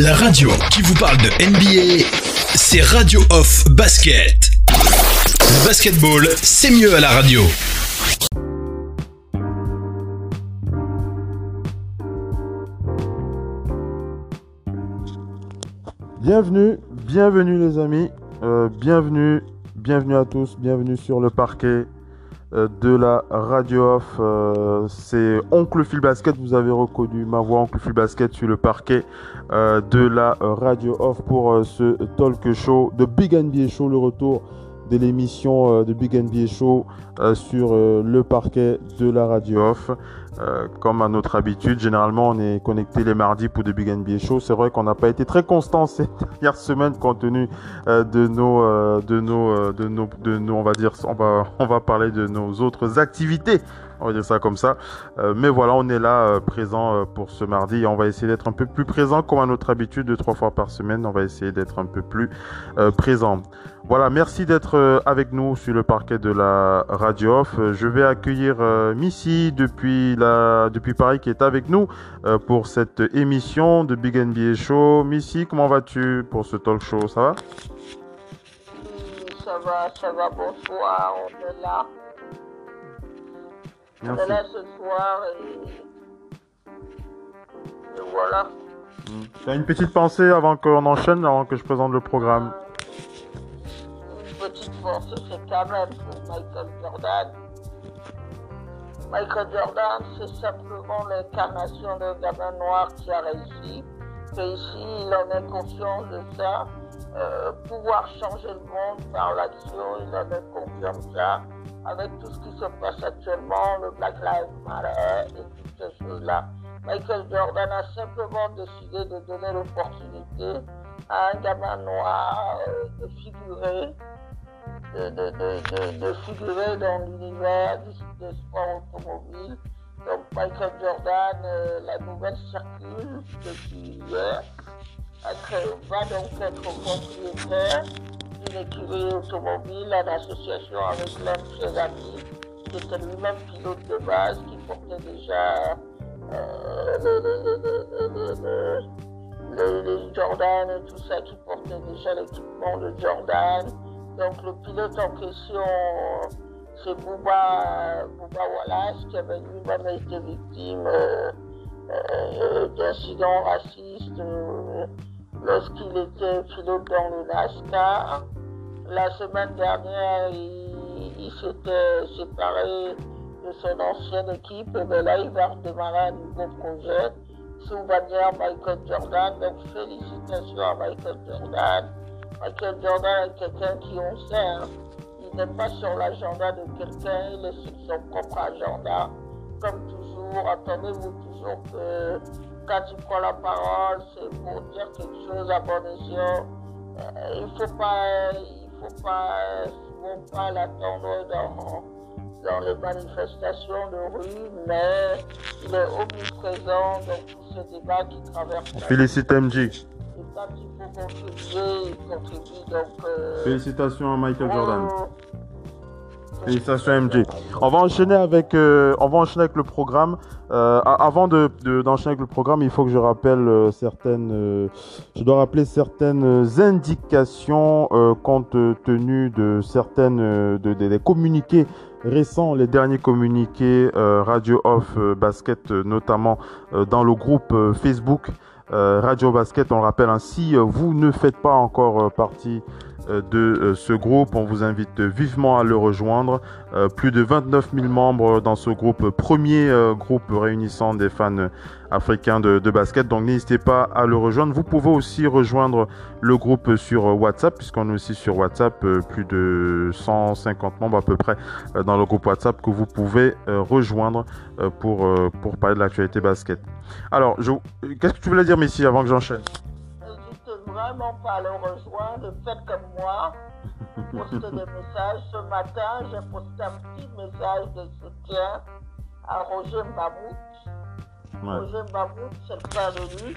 La radio qui vous parle de NBA, c'est Radio Off Basket. Basketball, c'est mieux à la radio. Bienvenue, bienvenue les amis, euh, bienvenue, bienvenue à tous, bienvenue sur le parquet de la radio off. Euh, c'est Oncle Phil Basket, vous avez reconnu ma voix Oncle Phil Basket sur le parquet de la radio off pour ce talk show de Big NBA Show, le retour de l'émission de Big NBA Show sur le parquet de la radio off. Euh, comme à notre habitude, généralement on est connecté les mardis pour des Big NBA Show. C'est vrai qu'on n'a pas été très constant ces dernières semaines compte tenu euh, de nos, euh, de nos, de nos, de nos, on va dire, on va, on va parler de nos autres activités. On va dire ça comme ça. mais voilà, on est là présent pour ce mardi on va essayer d'être un peu plus présent comme à notre habitude, deux trois fois par semaine. On va essayer d'être un peu plus présent. Voilà, merci d'être avec nous sur le parquet de la radio off. Je vais accueillir Missy depuis depuis Paris qui est avec nous euh, pour cette émission de Big NBA Show. Missy, comment vas-tu pour ce talk show? Ça va? Ça va, ça va, bonsoir, on est là. On est là ce soir et, voilà. Tu as une petite pensée avant qu'on enchaîne, avant que je présente le programme Une petite pensée, c'est quand même pour Michael Jordan Michael Jordan, c'est simplement l'incarnation d'un gamin noir qui a réussi. Et ici, il en est conscient de ça. Euh, pouvoir changer le monde par l'action, il en est conscient de ça. Avec tout ce qui se passe actuellement, le Black Lives Matter et toutes ces choses-là. Michael Jordan a simplement décidé de donner l'opportunité à un gamin noir euh, de figurer de, figurer dans l'univers des sports automobiles. Donc Michael Jordan, euh, la nouvelle circule depuis hier, va donc être propriétaire d'une écurie automobile en association avec l'un de ses amis, qui était lui-même pilote de base, qui portait déjà euh, Jordan et tout ça, qui portait déjà l'équipement de Jordan. Donc le pilote en question, c'est Bouba, Wallace, qui avait lui-même été victime euh, euh, d'incidents racistes euh, lorsqu'il était pilote dans le NASCAR. La semaine dernière, il, s'était séparé de son ancienne équipe, mais là, il va redémarrer un nouveau projet sous bannière Michael Jordan. Donc félicitations à Michael Jordan. Michael Jordan est quelqu'un qui, on sait, hein, il n'est pas sur l'agenda de quelqu'un, il est sur son propre agenda. Comme toujours, attendez-vous toujours que quand il prend la parole, c'est pour dire quelque chose à bon escient. Euh, il ne faut pas, faut pas, faut pas l'attendre dans, dans les manifestations de rue, mais il est omniprésent dans tous ces débats qui traversent. Félicite MJ. Euh, Félicitations à Michael Jordan. MJ. On va enchaîner avec, euh, on va enchaîner avec le programme. Euh, avant de, d'enchaîner avec le programme, il faut que je rappelle certaines, je dois rappeler certaines indications compte tenu de certaines de, des communiqués récents, les derniers communiqués Radio Off Basket, notamment dans le groupe Facebook. Euh, Radio Basket, on le rappelle, ainsi, vous ne faites pas encore euh, partie euh, de ce groupe, on vous invite vivement à le rejoindre. plus de 29 000 membres dans ce groupe, premier groupe réunissant des fans africains de, basket. Donc n'hésitez pas à le rejoindre. Vous pouvez aussi rejoindre le groupe sur WhatsApp, puisqu'on est aussi sur WhatsApp, plus de 150 membres à peu près dans le groupe WhatsApp que vous pouvez rejoindre pour, pour parler de l'actualité basket. Alors, qu'est-ce que tu voulais dire, Messi, avant que j'enchaîne? Vraiment pas le rejoindre. Faites comme moi. Postez des messages. Ce matin, j'ai posté un petit message de soutien à Roger Mbamout. Roger Mbamout, c'est le frère de lutte.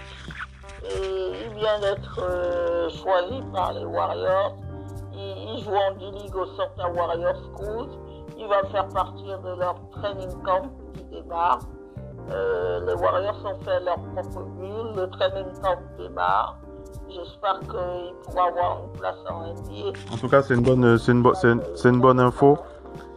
Et il vient d'être euh, choisi par les Warriors. Il, joue en D-League au Centre Warriors School. Il va faire partie de leur training camp qui démarre. les Warriors ont fait leur propre bulle, le training camp démarre. J'espère qu'il pourra avoir une place en NBA. En tout cas, c'est une bonne, c'est une, une, bonne info.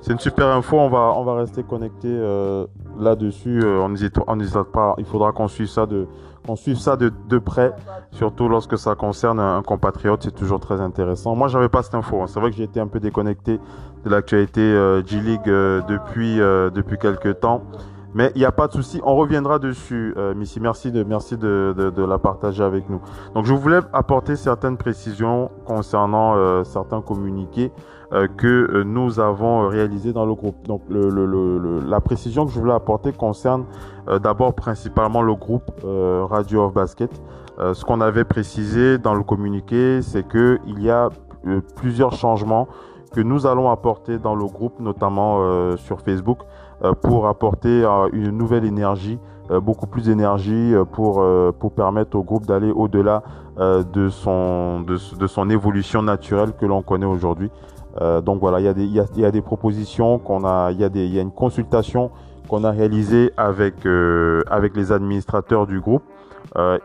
C'est une super info. On va, on va rester connecté euh, là-dessus. Euh, on n'hésite, pas. Il faudra qu'on suive ça de, qu'on suive ça de, près, surtout lorsque ça concerne un, compatriote. C'est toujours très intéressant. Moi, j'avais pas cette info. Hein. C'est vrai que j'ai été un peu déconnecté de l'actualité euh, G League euh, depuis, depuis quelques temps. Mais il n'y a pas de souci, on reviendra dessus, euh, Missy. Merci de merci de, de, de, la partager avec nous. Donc je voulais apporter certaines précisions concernant euh, certains communiqués euh, que euh, nous avons réalisés dans le groupe. Donc le, le, le, la précision que je voulais apporter concerne euh, d'abord principalement le groupe Radio of Basket. ce qu'on avait précisé dans le communiqué, c'est que il y a plusieurs changements que nous allons apporter dans le groupe, notamment sur Facebook. Euh, pour apporter euh, une nouvelle énergie, euh, beaucoup plus d'énergie pour, pour permettre au groupe d'aller au-delà de, son, de, son évolution naturelle que l'on connaît aujourd'hui. donc voilà, il y, a des, il, y a, il y a des propositions qu'on a, il y a, des, il y a une consultation qu'on a réalisée avec, avec les administrateurs du groupe.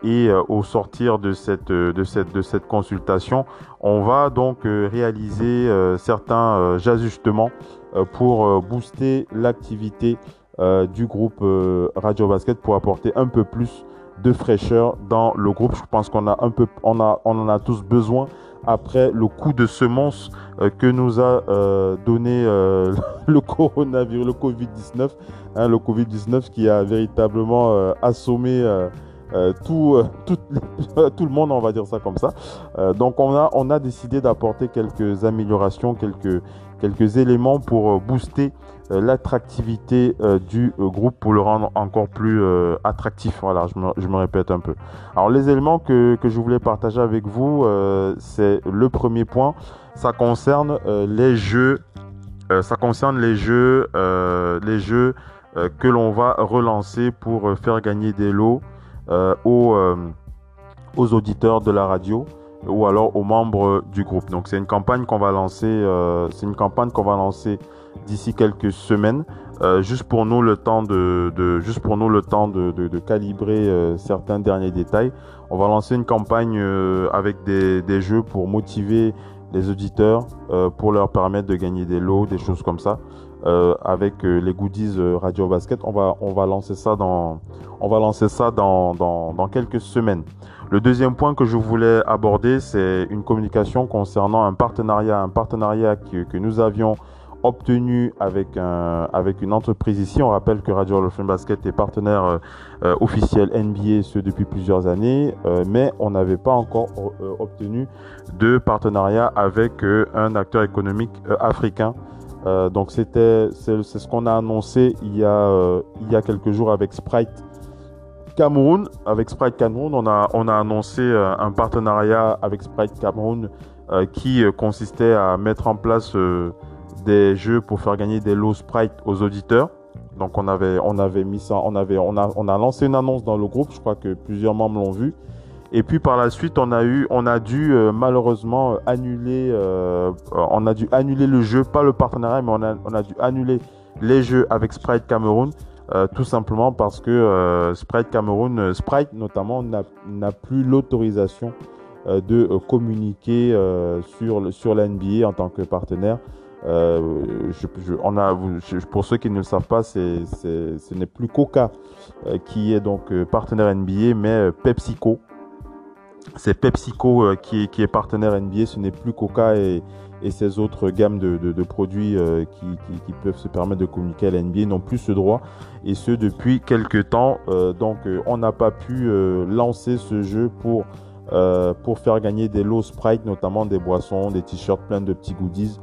Et au sortir de cette, de, cette, de cette consultation, on va donc réaliser certains ajustements pour euh, booster l'activité euh, du groupe Radio Basket pour apporter un peu plus de fraîcheur dans le groupe. Je pense qu'on a un peu, on a, on en a tous besoin après le coup de semence que nous a donné le coronavirus, le Covid-19, hein, le Covid-19 qui a véritablement assommé tout, tout, tout, le monde, on va dire ça comme ça. donc on a, on a décidé d'apporter quelques améliorations, quelques, quelques éléments pour euh, booster euh, l'attractivité euh, du groupe pour le rendre encore plus attractif. Voilà, je me, je me, répète un peu. Alors les éléments que, que je voulais partager avec vous, c'est le premier point. Ça concerne les jeux. ça concerne les jeux, les jeux que l'on va relancer pour faire gagner des lots aux, aux auditeurs de la radio ou alors aux membres du groupe. Donc c'est une campagne qu'on va lancer, euh, c'est une campagne qu'on va lancer d'ici quelques semaines, euh, juste pour nous le temps de, juste pour nous le temps de, calibrer euh, certains derniers détails. On va lancer une campagne euh, avec des, jeux pour motiver les auditeurs, euh, pour leur permettre de gagner des lots, des choses comme ça. Avec les goodies Radio Basket, on va on va lancer ça dans on va lancer ça dans, dans, quelques semaines. Le deuxième point que je voulais aborder, c'est une communication concernant un partenariat, un partenariat que, nous avions obtenu avec un, avec une entreprise ici. On rappelle que Radio Basket est partenaire euh, euh, officiel NBA ce depuis plusieurs années, euh, mais on n'avait pas encore obtenu de partenariat avec un acteur économique africain. Donc c'était c'est ce qu'on a annoncé il y a il y a quelques jours avec Sprite Cameroun, avec Sprite Cameroun, on a, on a annoncé euh, un partenariat avec Sprite Cameroun euh, qui euh, consistait à mettre en place des jeux pour faire gagner des lots Sprite aux auditeurs. Donc on avait, on avait mis ça, on avait, on a, on a lancé une annonce dans le groupe. Je crois que plusieurs membres l'ont vu. Et puis par la suite, on a eu, on a dû malheureusement annuler, on a dû annuler le jeu, pas le partenariat, mais on a, dû annuler les jeux avec Sprite Cameroun euh, tout simplement parce que euh, Sprite Cameroun, euh, Sprite notamment, n'a plus l'autorisation de communiquer sur, sur l'NBA en tant que partenaire. On a, pour ceux qui ne le savent pas, ce n'est plus Coca qui est donc partenaire NBA, mais PepsiCo. C'est PepsiCo qui, qui, est partenaire NBA, ce n'est plus Coca et, et ces autres gammes de, produits euh, qui, peuvent se permettre de communiquer à la NBA n'ont plus ce droit et ce depuis quelques temps. Euh, donc euh, on n'a pas pu lancer ce jeu pour, pour faire gagner des lots Sprite, notamment des boissons, des t-shirts, plein de petits goodies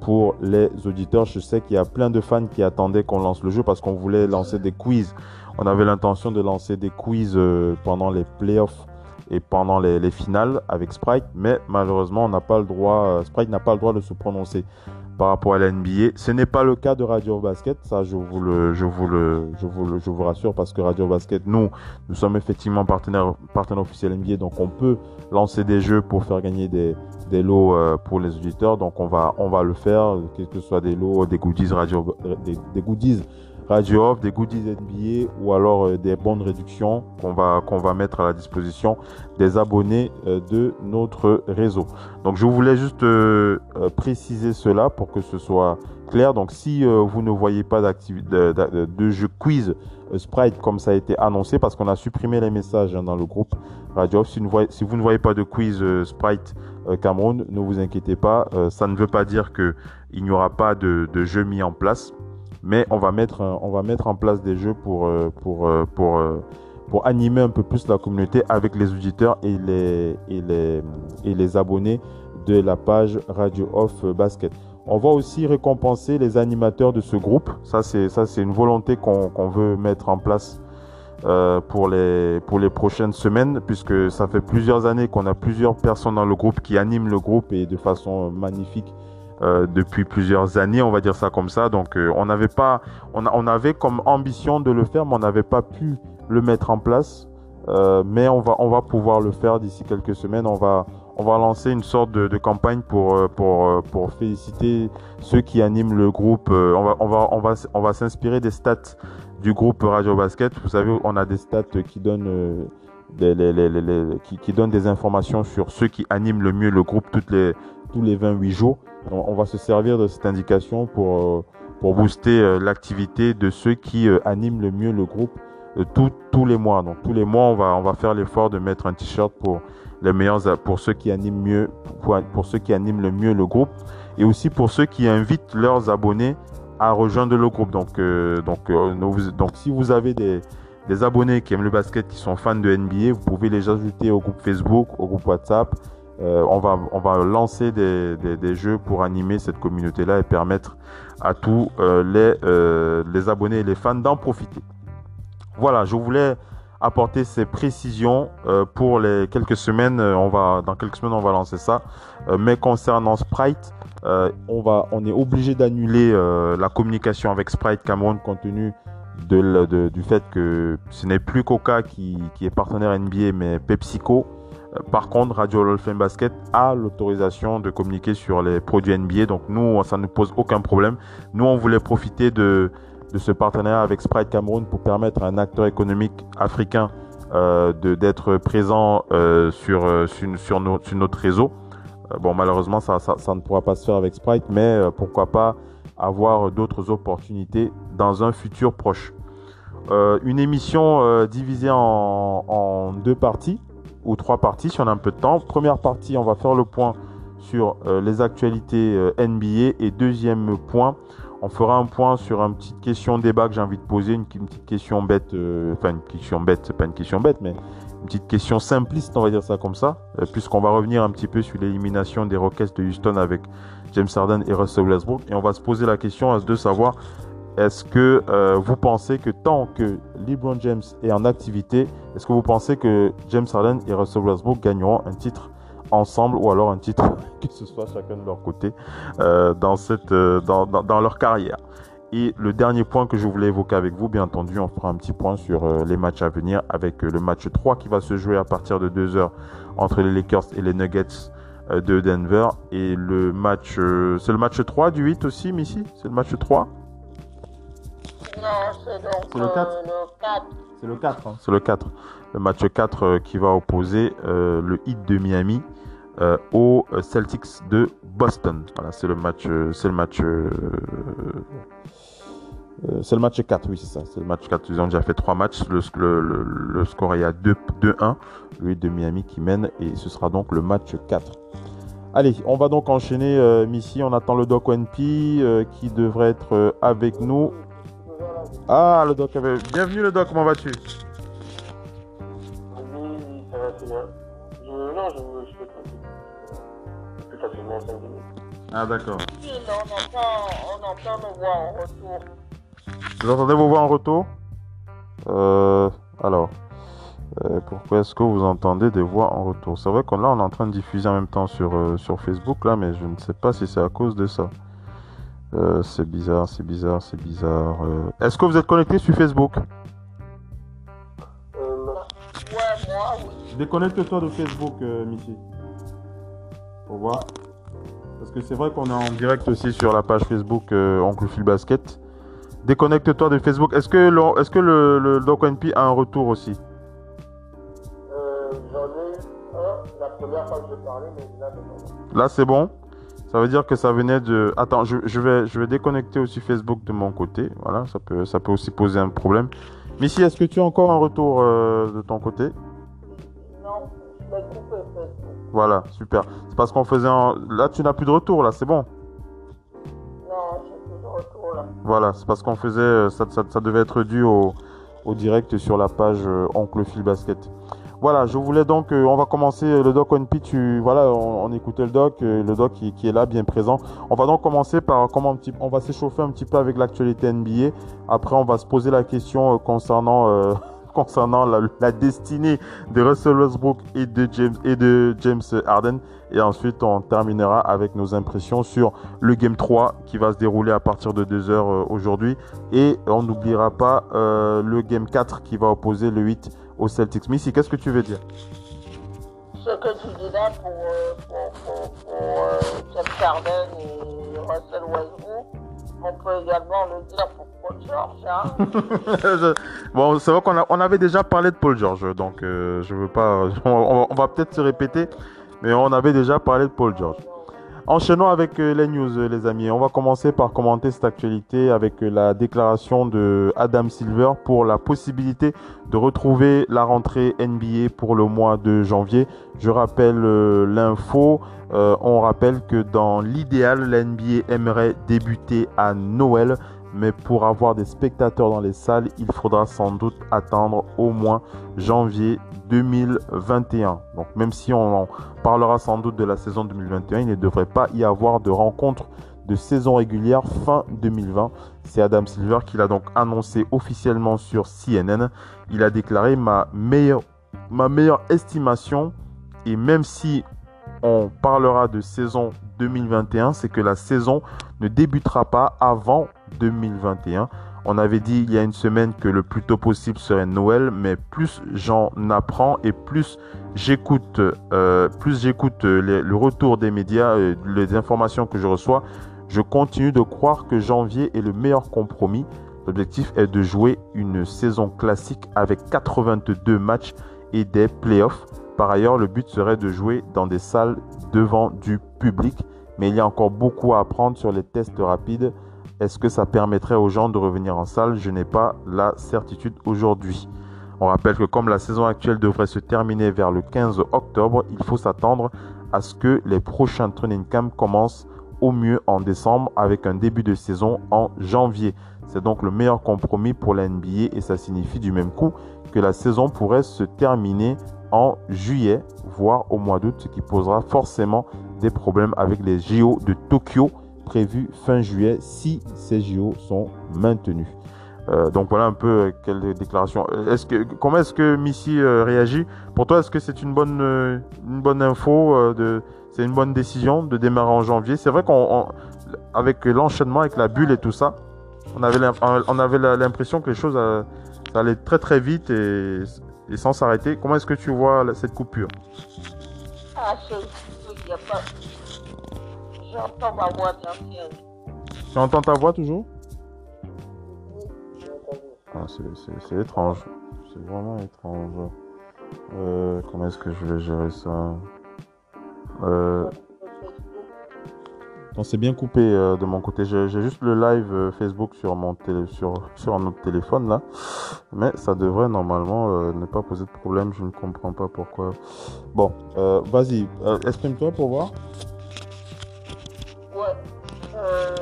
pour les auditeurs. Je sais qu'il y a plein de fans qui attendaient qu'on lance le jeu parce qu'on voulait lancer des quiz. On avait l'intention de lancer des quiz pendant les playoffs et pendant les, les, finales avec Sprite, mais malheureusement, on n'a pas le droit, euh, Sprite n'a pas le droit de se prononcer par rapport à la NBA. Ce n'est pas le cas de Radio Basket, ça je vous le, je vous le, je vous le, rassure parce que Radio Basket, nous, nous sommes effectivement partenaires, partenaires officiels NBA, donc on peut lancer des jeux pour faire gagner des, lots euh, pour les auditeurs, donc on va, on va le faire, que ce soit des lots, des goodies radio, des goodies Radio Off, des goodies NBA ou alors euh, des bonnes réductions qu'on va, mettre à la disposition des abonnés euh, de notre réseau. Donc je voulais juste euh, préciser cela pour que ce soit clair. Donc si vous ne voyez pas de, de, jeu quiz Sprite comme ça a été annoncé parce qu'on a supprimé les messages hein, dans le groupe Radio Off. Si, vous ne voyez pas de quiz Sprite Cameroun, ne vous inquiétez pas. ça ne veut pas dire que il n'y aura pas de, de jeu mis en place mais on va mettre, on va mettre en place des jeux pour, euh, pour, euh, pour, euh, pour animer un peu plus la communauté avec les auditeurs et les, et les, et les abonnés de la page Radio Off Basket. On va aussi récompenser les animateurs de ce groupe. Ça, c'est, ça, c'est une volonté qu'on, veut mettre en place pour, les, pour les prochaines semaines, puisque ça fait plusieurs années qu'on a plusieurs personnes dans le groupe qui animent le groupe et de façon magnifique euh, depuis plusieurs années, on va dire ça comme ça. Donc, euh, on n'avait pas, on, on, avait comme ambition de le faire, mais on n'avait pas pu le mettre en place. Euh, mais on va, on va pouvoir le faire d'ici quelques semaines. On va, on va lancer une sorte de, de campagne pour, euh, pour, pour féliciter ceux qui animent le groupe. on va, on va, on va, on va s'inspirer des stats du groupe Radio Basket. Vous savez, on a des stats qui donnent les, les, les, qui, qui, donnent des informations sur ceux qui animent le mieux le groupe toutes les, tous les 28 jours on, va se servir de cette indication pour, euh, pour booster euh, l'activité de ceux qui euh, animent le mieux le groupe tous les mois. Donc tous les mois, on va, on va faire l'effort de mettre un t-shirt pour les meilleurs, pour ceux qui animent mieux, pour, ceux qui animent le mieux le groupe, et aussi pour ceux qui invitent leurs abonnés à rejoindre le groupe. Donc, donc, donc, si vous avez des, des abonnés qui aiment le basket, qui sont fans de NBA, vous pouvez les ajouter au groupe Facebook, au groupe WhatsApp, euh, on, va, lancer des, jeux pour animer cette communauté-là et permettre à tous euh, les, euh, les abonnés et les fans d'en profiter. Voilà, je voulais apporter ces précisions pour les quelques semaines. On va, dans quelques semaines, on va lancer ça. mais concernant Sprite, on, est obligé d'annuler la communication avec Sprite Cameroun compte tenu du fait que ce n'est plus Coca qui est partenaire NBA, mais PepsiCo. Par contre, Radio Dolphin Basket a l'autorisation de communiquer sur les produits NBA. Donc nous, ça ne pose aucun problème. Nous, on voulait profiter de, ce partenariat avec Sprite Cameroun pour permettre à un acteur économique africain euh, d'être présent euh, sur, euh, sur, notre réseau. bon, malheureusement, ça, ne pourra pas se faire avec Sprite, mais pourquoi pas avoir d'autres opportunités dans un futur proche. une émission divisée en deux parties trois parties si on a un peu de temps. Première partie, on va faire le point sur euh, les actualités euh, NBA et deuxième point, on fera un point sur une petite question débat que j'ai envie de poser, une, petite question bête, euh, enfin une question bête, c'est pas une question bête, mais une petite question simpliste, on va dire ça comme ça, puisqu'on va revenir un petit peu sur l'élimination des Rockets de Houston avec James Harden et Russell Westbrook, et on va se poser la question de savoir est-ce que euh, vous pensez que tant que LeBron James est en activité, est-ce que vous pensez que James Harden et Russell Westbrook gagneront un titre ensemble ou alors un titre que ce soit chacun de leur côté euh, euh, dans, dans, leur carrière? Et le dernier point que je voulais évoquer avec vous, bien entendu, on fera un petit point sur les matchs à venir avec le match 3 qui va se jouer à partir de 2h entre les Lakers et les Nuggets de Denver. Et le match, c'est le match 3 du 8 aussi, Missy? C'est le match 3 c'est le 4. C'est le 4. Hein. C'est le 4. Le match 4 euh, qui va opposer euh, le Heat de Miami euh, aux Celtics de Boston. Voilà, c'est le match. c'est le match. c'est le match 4, oui, c'est ça. C'est le match 4. Ils ont déjà fait 3 matchs. Le, le, score est à 2-1. Le Heat de Miami qui mène. Et ce sera donc le match 4. Allez, on va donc enchaîner, Missy. On attend le Doc ONP qui devrait être avec nous. Ah, le doc avait. Bienvenue, le doc, comment vas-tu? Oui, ça va, c'est bien. Je... Non, je, je peux plus facilement 5 minutes. Ah, d'accord. Oui, on entend, on entend nos voix en retour. Vous entendez vos voix en retour? Euh. Alors. Euh, pourquoi est-ce que vous entendez des voix en retour? C'est vrai qu'on là on est en train de diffuser en même temps sur, euh, sur Facebook là, mais je ne sais pas si c'est à cause de ça. Euh, c'est bizarre, c'est bizarre, c'est bizarre. Euh. Est-ce que vous êtes connecté sur Facebook? Euh, Ouais, moi, oui. Déconnecte-toi de Facebook, Missy. Pour voir. Parce que c'est vrai qu'on est en direct aussi sur la page Facebook Oncle Phil Basket. Déconnecte-toi de Facebook. Est-ce que, le, est-ce que le, le Doc NP a un retour aussi? J'en ai un la première fois que j'ai parlé, mais là, non. Là, c'est bon? Ça veut dire que ça venait de. Attends, je, je vais, je vais déconnecter aussi Facebook de mon côté. Voilà, ça peut, ça peut aussi poser un problème. Missy, est-ce que tu as encore un retour euh, de ton côté? Non, je l'ai coupé Facebook. Voilà, super. C'est parce qu'on faisait un... Là, tu n'as plus de retour, là, c'est bon? Non, j'ai plus de retour là. Voilà, c'est parce qu'on faisait... euh, Ça, ça, ça devait être dû au, au direct sur la page euh, Oncle Phil Basket. Voilà, je voulais donc... euh, on va commencer euh, le doc ONP. Tu, voilà, on, on écoutait le doc, euh, le doc qui, qui est là, bien présent. On va donc commencer par... Comment un petit, on va s'échauffer un petit peu avec l'actualité NBA. Après, on va se poser la question euh, concernant... euh, concernant la, la destinée de Russell Westbrook et de James et de James Harden et ensuite on terminera avec nos impressions sur le game 3 qui va se dérouler à partir de 2h euh, aujourd'hui et on n'oubliera pas euh, le game 4 qui va opposer le 8 au Celtics. Missy, qu'est-ce que tu veux dire? Ce que tu dis là pour, euh, pour, pour, pour euh, Harden et Russell Westbrook, on peut également le dire pour Paul George. Hein. Je- Bon, c'est vrai qu'on on avait déjà parlé de Paul George, donc euh, je veux pas. On- on va peut-être se répéter, mais on avait déjà parlé de Paul George. Enchaînons avec euh, les news, euh, les amis. On va commencer par commenter cette actualité avec euh, la déclaration de Adam Silver pour la possibilité de retrouver la rentrée NBA pour le mois de janvier. Je rappelle l'info. On rappelle que dans l'idéal, la NBA aimerait débuter à Noël, mais pour avoir des spectateurs dans les salles, il faudra sans doute attendre au moins janvier 2021. Donc même si on en parlera sans doute de la saison 2021, il ne devrait pas y avoir de rencontre de saison régulière fin 2020. C'est Adam Silver qui l'a donc annoncé officiellement sur CNN. Il a déclaré ma meilleure, ma meilleure estimation, et même si on parlera de saison 2021, c'est que la saison ne débutera pas avant 2021. On avait dit il y a une semaine que le plus tôt possible serait Noël, mais plus j'en apprends et plus j'écoute, euh, plus j'écoute euh, le retour des médias, euh, les informations que je reçois, je continue de croire que janvier est le meilleur compromis. L'objectif est de jouer une saison classique avec 82 matchs et des playoffs. Par ailleurs, le but serait de jouer dans des salles devant du public, mais il y a encore beaucoup à apprendre sur les tests rapides. Est-ce que ça permettrait aux gens de revenir en salle? Je n'ai pas la certitude aujourd'hui. On rappelle que comme la saison actuelle devrait se terminer vers le 15 octobre, il faut s'attendre à ce que les prochains training camps commencent au mieux en décembre avec un début de saison en janvier. C'est donc le meilleur compromis pour la NBA et ça signifie du même coup que la saison pourrait se terminer en juillet, voire au mois d'août, ce qui posera forcément des problèmes avec les JO de Tokyo prévus fin juillet si ces JO sont maintenus. Euh, donc voilà un peu euh, quelle déclaration. Comment est-ce que Missy euh, réagit? Pour toi, est-ce que c'est une bonne une bonne info de c'est une bonne décision de démarrer en janvier? C'est vrai qu'on on- avec l'enchaînement avec la bulle et tout ça, on avait on avait l'impression que les choses ça allait très très vite et, sans s'arrêter. Comment est-ce que tu vois cette coupure? Ah. J'entends. Tu entends ta voix toujours? Ah, c'est- étrange. C'est vraiment étrange. Euh, comment est-ce que je vais gérer ça? Euh, c'est bien coupé euh, de mon côté. J'ai juste le live euh, Facebook sur mon télé, sur, sur téléphone là. Mais ça devrait normalement ne pas poser de problème. Je ne comprends pas pourquoi. Bon, vas-y, exprime-toi pour voir. Ouais. Euh.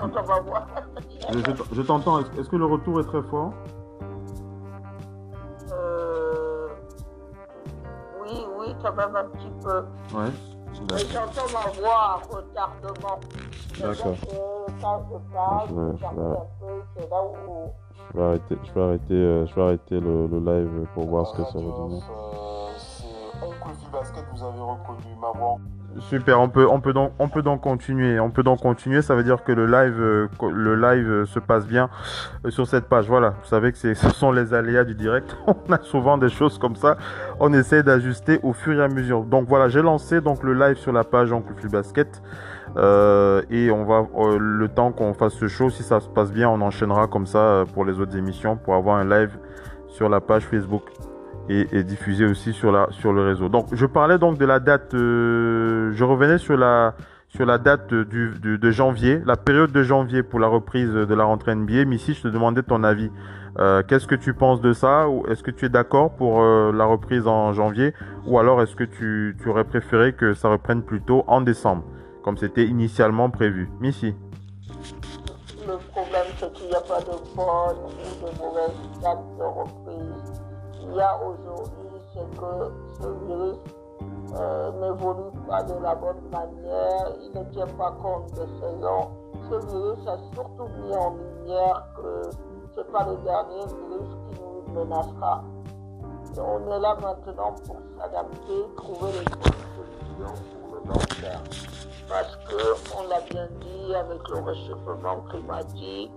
J'entends ma voix. Je, t'entends. Est-ce que le retour est très fort? Euh. Oui, oui, quand même un petit peu. Ouais. Mais j'entends ma voix à retardement. D'accord. Que Quand je parle, Je vais- je je parle vais- un peu, c'est là où. Je vais arrêter, je vais arrêter, euh, je vais arrêter le, le live pour voir ce que ça va donner. C'est Oncle Phil Basket, vous avez reconnu ma voix. Super, on peut, on peut donc, continuer. On peut donc continuer. Ça veut dire que le live, euh, euh, se passe bien euh, sur cette page. Voilà. Vous savez que ce sont les aléas du direct. On a souvent des choses comme ça. On essaie d'ajuster au fur et à mesure. Donc voilà, j'ai lancé donc le live sur la page Oncle Basket. Et on va le temps qu'on fasse ce show, si ça se passe bien, on enchaînera comme ça pour les autres émissions pour avoir un live sur la page Facebook et, diffusé aussi sur, la, sur le réseau. Donc je parlais donc de la date, euh, je revenais sur la, sur la date du, de janvier, la période de janvier pour la reprise de la rentrée NBA. Missy, je te demandais ton avis. Euh, Qu'est-ce que tu penses de ça? Ou Est-ce que tu es d'accord pour euh, la reprise en janvier? Ou alors est-ce que tu, tu, aurais préféré que ça reprenne plutôt en décembre, comme c'était initialement prévu? Missy Le problème, c'est qu'il n'y a pas de bonne ou de mauvaise date de reprise il y a aujourd'hui, c'est que ce virus euh, n'évolue pas de la bonne manière, il ne tient pas compte des saisons. Ce virus a surtout mis en lumière que ce n'est pas le dernier virus qui nous menacera. on est là maintenant pour s'adapter, trouver les bonnes solutions pour le long terme. Parce que, on l'a bien dit, avec le réchauffement climatique,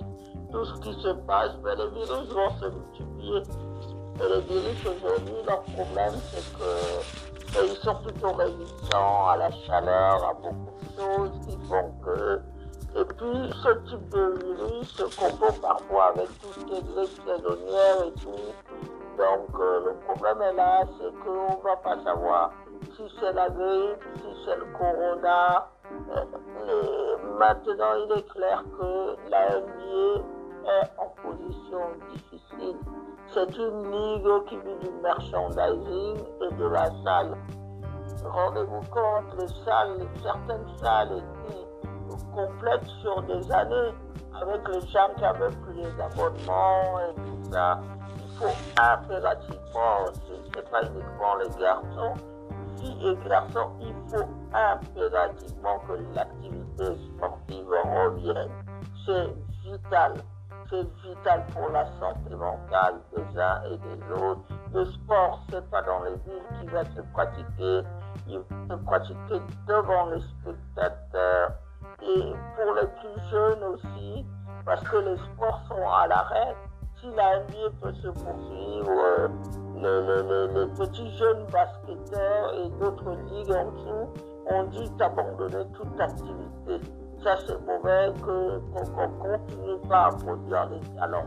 tout ce qui se passe, mais les virus vont se multiplier. Et les virus aujourd'hui, leur problème, c'est qu'ils ben, sont plutôt résistants à la chaleur, à beaucoup de choses qui font que. Et puis, ce type de virus se confond parfois avec tout ce qui est grippe saisonnière et tout. Donc, euh, le problème est là, c'est qu'on ne va pas savoir si c'est la grippe, si c'est le corona. Euh, maintenant, il est clair que la NBA est en position difficile. C'est une ligue qui vit du merchandising et de la salle. Rendez-vous compte, les salles, certaines salles étaient complètes sur des années avec les gens qui avaient pris les abonnements et tout ça. Il faut impérativement, ce n'est pas uniquement les garçons, filles et garçons, il faut impérativement que l'activité sportive revienne. C'est vital. C'est vital pour la santé mentale des uns et des autres. Le sport, c'est pas dans les villes qui va se pratiquer. Il va se pratiquer devant les spectateurs. Et pour les plus jeunes aussi, parce que les sports sont à l'arrêt. Si la NBA peut se poursuivre, les, les, petits jeunes basketteurs et d'autres ligues en dessous ont dit d'abandonner toute activité c'est mauvais qu'on continue pas à produire des talents.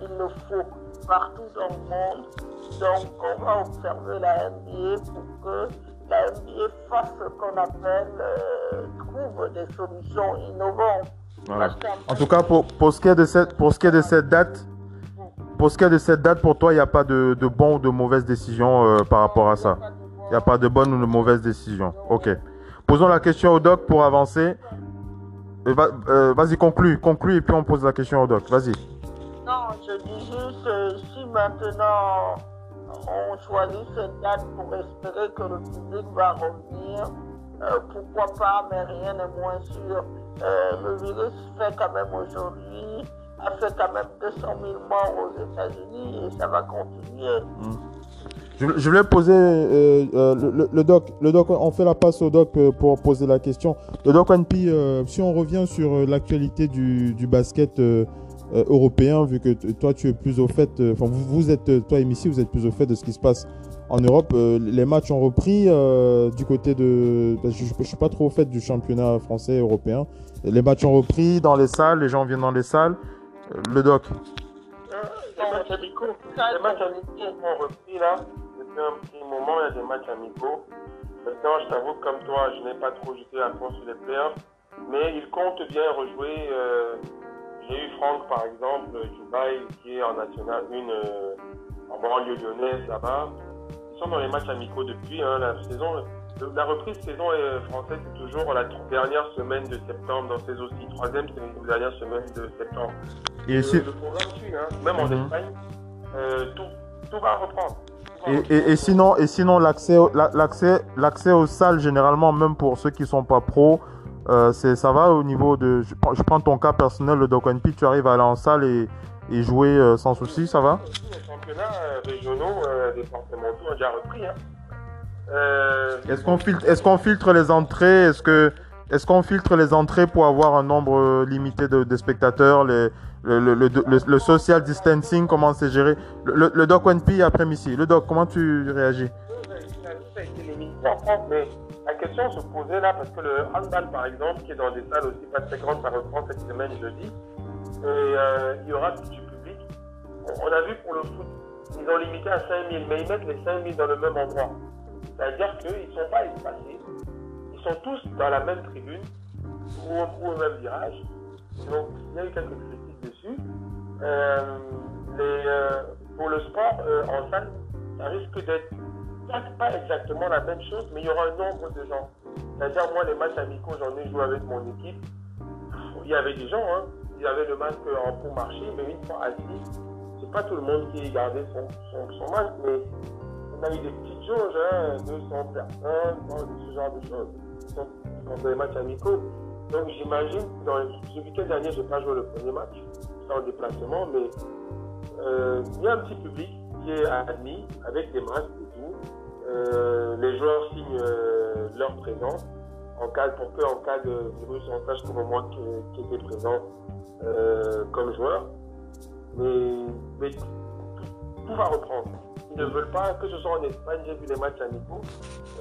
Il le faut partout dans le monde. Donc on va observer la NBA pour que la NBA fasse ce qu'on appelle, euh, trouve des solutions innovantes. En tout cas, pour, pour, ce qui est de cette, pour ce qui est de cette date, pour ce qui est de cette date, pour toi, il n'y a pas de, de bon ou de mauvaise décision euh, par rapport à ça. Il n'y a pas de bonne ou de mauvaise décision. Ok. Posons la question au doc pour avancer. Euh, euh, vas-y, conclue, conclue et puis on pose la question au doc. Vas-y. Non, je dis juste, euh, si maintenant on choisit cette date pour espérer que le public va revenir, pourquoi pas, mais rien n'est moins sûr. le virus fait quand même aujourd'hui, a fait quand même 200 000 morts aux États-Unis et ça va continuer. Hmm. Je, voulais poser euh, euh, le, doc. Le doc, on fait la passe au doc euh, pour poser la question. Le doc Wanpi, si on revient sur l'actualité du, basket européen, vu que toi tu es plus au fait, enfin vous, êtes, toi et Missy, vous êtes plus au fait de ce qui se passe en Europe. les matchs ont repris du côté de, je, je, suis pas trop au fait du championnat français européen. Les matchs ont repris dans les salles, les gens viennent dans les salles. le doc. les matchs les ont repris là un petit moment, il y a des matchs amicaux. Maintenant, je t'avoue comme toi, je n'ai pas trop jeté la fond sur les playoffs, mais ils comptent bien rejouer. Euh, j'ai eu Franck, par exemple, Dubaï, qui est en National 1 euh, en banlieue lyonnaise là-bas. Ils sont dans les matchs amicaux depuis hein, la saison. La reprise saison euh, française, c'est toujours la dernière semaine de septembre dans ces aussi. Troisième, c'est la dernière semaine de septembre. Et le, programme suit, hein. même en mhm. Espagne, tout, tout va reprendre. Et, sinon, et sinon l'accès, l'accès, l'accès aux salles généralement, même pour ceux qui sont pas pros, euh, c'est, ça va au niveau de. Je, prends ton cas personnel, le Doc P, tu arrives à aller en salle et, et jouer euh, sans souci, ça va? Les championnats euh, régionaux, départementaux ont déjà repris. Hein. Euh, Est-ce qu'on filtre, est-ce qu'on filtre les entrées? Est-ce que, est-ce qu'on filtre les entrées pour avoir un nombre euh, limité de, de spectateurs les, le, le, le, le- social distancing, comment c'est géré Le, le, Doc One P après Missy. Le Doc, comment tu réagis? La question se posait là parce que le handball, par exemple, qui est dans des salles aussi pas très grandes, ça reprend cette semaine jeudi, et euh, il y aura du public. On a vu pour le foot, ils ont limité à 5000, mais ils mettent les 5000 dans le même endroit. C'est-à-dire qu'ils ne sont pas espacés, ils sont tous dans la même tribune ou, au même virage. Donc, il y a eu quelques dessus. Euh, euh, pour le sport euh, en salle, ça risque d'être pas, exactement la même chose, mais il y aura un nombre de gens. C'est-à-dire, moi, les matchs amicaux, j'en ai joué avec mon équipe. Il y avait des gens, hein. Il y avait le masque en pour marcher, mais une fois assis, c'est pas tout le monde qui gardait son, son, son masque, mais on a eu des petites jauges, hein, 200 personnes, ce genre de choses. Fait les matchs amicaux. Donc, j'imagine, dans ce week-end dernier, j'ai pas joué le premier match, j'étais en déplacement, mais euh, il y a un petit public qui est admis avec des masques et tout. Euh, les joueurs signent euh, leur présence en cas, pour que en cas de virus, on sache comme moi qui, était présent euh, comme joueur. Mais, mais tout va reprendre. Ne veulent pas que ce soit en Espagne, j'ai vu les matchs amicaux,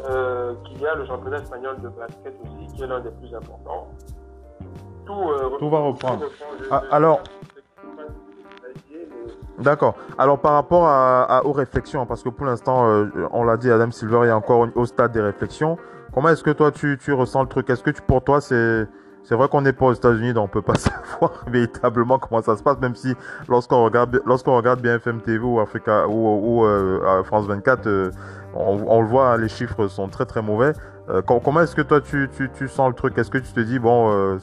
euh, qu'il y a le championnat espagnol de basket aussi, qui est l'un des plus importants. Tout, euh, Tout va reprendre. Ah, alors- D'accord. Alors par rapport à, à- aux réflexions, parce que pour l'instant, euh, on l'a dit, Adam Silver est encore au, au stade des réflexions. Comment est-ce que toi tu, tu ressens le truc? Est-ce que tu, pour toi c'est c'est vrai qu'on n'est pas aux États-Unis, donc on peut pas savoir véritablement comment ça se passe, même si lorsqu'on regarde lorsqu'on regarde BFM TV ou Africa ou, euh, France 24, euh, on, le voit, les chiffres sont très très mauvais. Euh, com- comment est-ce que toi tu, tu, sens le truc? Est-ce que tu te dis bon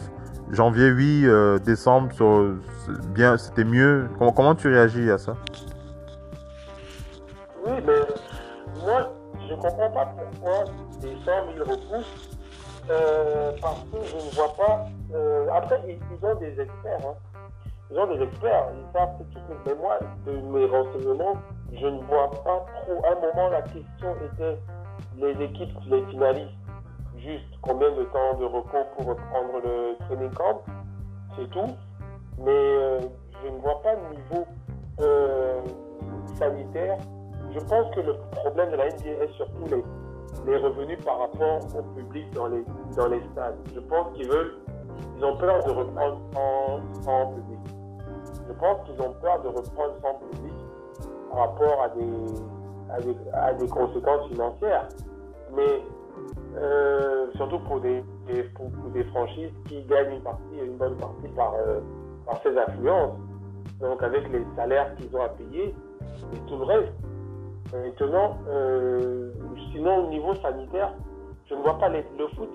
janvier oui, euh, décembre sur- c'est bien, c'était mieux? Comment, tu réagis à ça? Oui, mais moi, je ne comprends pas pourquoi 100 000 repoussent. Euh, parce que je ne vois pas. euh, après, ils, ont des experts. hein. Ils ont des experts. Ils savent tout. Mais moi, de mes renseignements, je ne vois pas trop. À un moment, la question était les équipes, les finalistes, juste combien de temps de repos pour reprendre le training camp. C'est tout. Mais euh, je ne vois pas le niveau euh, sanitaire je pense que le problème de la NBA est surtout les, les revenus par rapport au public dans les, dans les stades. Je pense qu'ils veulent, ils ont peur de reprendre sans, public. Je pense qu'ils ont peur de reprendre sans public par rapport à des, à des, conséquences financières. Mais euh, surtout pour des, pour, des franchises qui gagnent une partie, une bonne partie par, euh, par ces influences. Donc avec les salaires qu'ils ont à payer et tout le reste. Maintenant, euh, sinon au niveau sanitaire, je ne vois pas le foot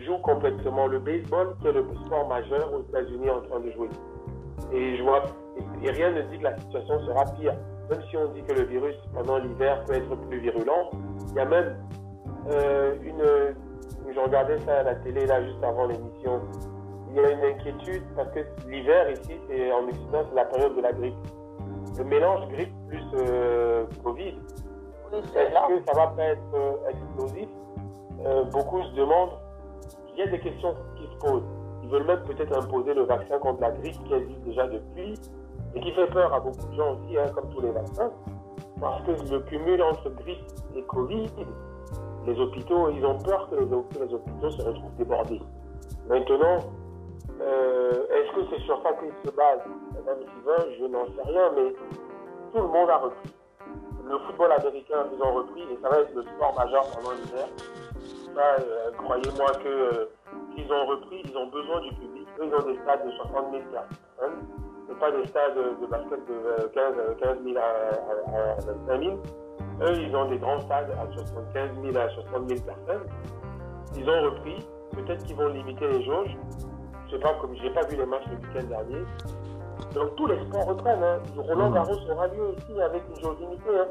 joue complètement le baseball, qui est le sport majeur aux États-Unis en train de jouer. Et je vois, et rien ne dit que la situation sera pire. Même si on dit que le virus pendant l'hiver peut être plus virulent, il y a même euh, une, je regardais ça à la télé là juste avant l'émission. Il y a une inquiétude parce que l'hiver ici, c'est en Occident, c'est la période de la grippe. Le mélange grippe plus euh, Covid, Oui, est-ce que ça va pas être euh, explosif Euh, Beaucoup se demandent. Il y a des questions qui se posent. Ils veulent même peut-être imposer le vaccin contre la grippe qui existe déjà depuis et qui fait peur à beaucoup de gens aussi, hein, comme tous les vaccins. Parce que le cumul entre grippe et Covid, les hôpitaux, ils ont peur que les, que les hôpitaux se retrouvent débordés. Maintenant, est-ce que c'est sur ça qu'ils se basent? Sylvain, je n'en sais rien, mais tout le monde a repris le football américain, ils ont repris et ça va être le sport majeur pendant l'hiver. Euh, croyez-moi que euh, ont repris, ils ont besoin du public. Eux, ils ont des stades de 60 000 personnes, et pas des stades de basket de euh, 15, euh, 15 000 à, à- à 25 000. Eux, ils ont des grands stades à 75 000 à 60 000 personnes. Ils ont repris. Peut-être qu'ils vont limiter les jauges. Je sais pas, comme j'ai pas vu les matchs le week-end dernier. Donc tous les sports reprennent. Hein. Roland Mhm. Garros aura lieu ici avec une jauge limitée. hein.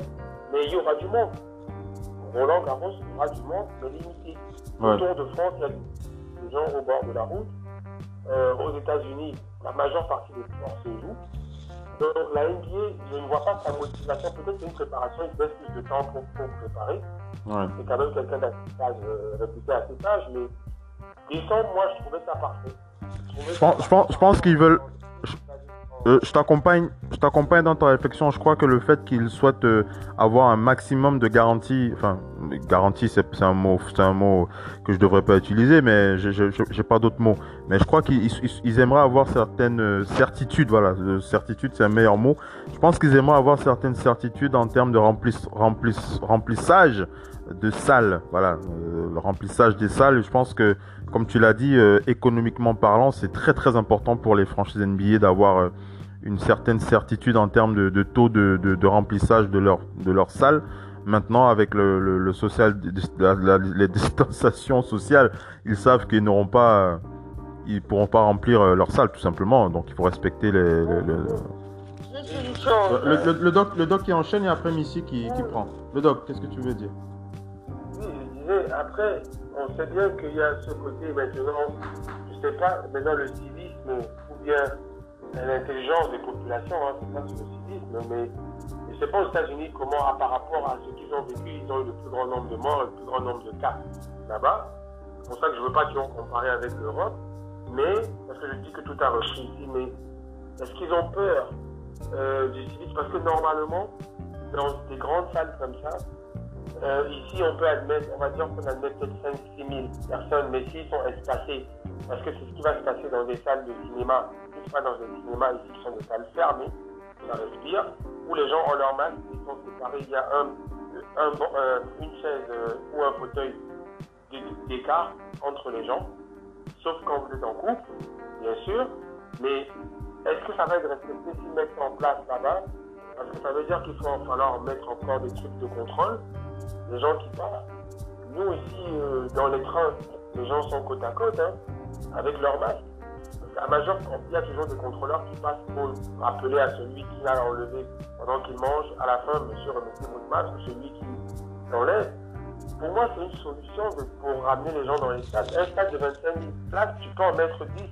Mais il y aura du monde. Roland Garros aura du monde, mais limité. Ouais. Tour de France, il y a des gens au bord de la route. Euh, aux États-Unis, la majeure partie des sports se joue. Donc la NBA, je ne vois pas sa motivation. Peut-être c'est une préparation, il laisse plus de temps pour, pour préparer. Ouais. C'est quand même quelqu'un d'assez âge, euh, réputé à cet âge, mais décembre, moi, je trouvais ça parfait. Je pense, je pense, je pense qu'ils veulent. Euh, je t'accompagne, je t'accompagne dans ta réflexion. Je crois que le fait qu'ils souhaitent euh, avoir un maximum de garanties, enfin, garantie, c'est un mot, c'est un mot que je devrais pas utiliser, mais j'ai pas d'autres mots. Mais je crois qu'ils ils- ils aimeraient avoir certaines euh, certitudes. Voilà, Euh, certitude, c'est un meilleur mot. Je pense qu'ils aimeraient avoir certaines certitudes en termes de remplis- remplis- remplissage de salles. Voilà, euh, le remplissage des salles. Je pense que, comme tu l'as dit, euh, économiquement parlant, c'est très très important pour les franchises NBA d'avoir euh, une certaine certitude en termes de, de taux de, de, de remplissage de leur de leur salle. Maintenant, avec le, le, le social, la- la- les distanciations sociales, ils savent qu'ils n'auront pas, euh, ils pourront pas remplir euh, leur salle tout simplement. Donc, il faut respecter les. Le, le- le doc, le doc qui enchaîne et après Missy qui, qui prend. Le doc, qu'est-ce que tu veux dire? Après, on sait bien qu'il y a ce côté maintenant, je sais pas, maintenant le civisme ou bien l'intelligence des populations, hein, c'est ça, c'est le civisme, mais je sais pas aux États-Unis comment, par rapport à ce qu'ils ont vécu, ils ont eu le plus grand nombre de morts, le plus grand nombre de cas là-bas. C'est pour ça que je veux pas qu'ils ont comparé avec l'Europe, mais, parce que je dis que tout a repris ici, mais est-ce qu'ils ont peur euh, du civisme? Parce que normalement, dans des grandes salles comme ça, euh, ici, on peut admettre, on va dire qu'on admet peut-être 5-6 000 personnes, mais s'ils sont espacés, parce que c'est ce qui va se passer dans des salles de cinéma, plus pas dans des cinémas ici qui sont des salles fermées, ça respire, où les gens ont leur masque, ils sont séparés, il y a un, un euh, une chaise euh, ou un fauteuil d'é- d'écart entre les gens, sauf quand vous êtes en couple, bien sûr, mais est-ce que ça va être respecté s'ils mettent en place là-bas? Parce que ça veut dire qu'il va falloir mettre encore des trucs de contrôle les gens qui passent. Nous, ici, euh, dans les trains, les gens sont côte à côte, hein, avec leur masque. À majeur, il y a toujours des contrôleurs qui passent pour rappeler à celui qui l'a enlevé pendant qu'il mange, à la fin, monsieur, remettez votre masque, celui qui l'enlève. Pour moi, c'est une solution de- pour ramener les gens dans les stades. Un stade de 25 000 places, tu peux en mettre 10,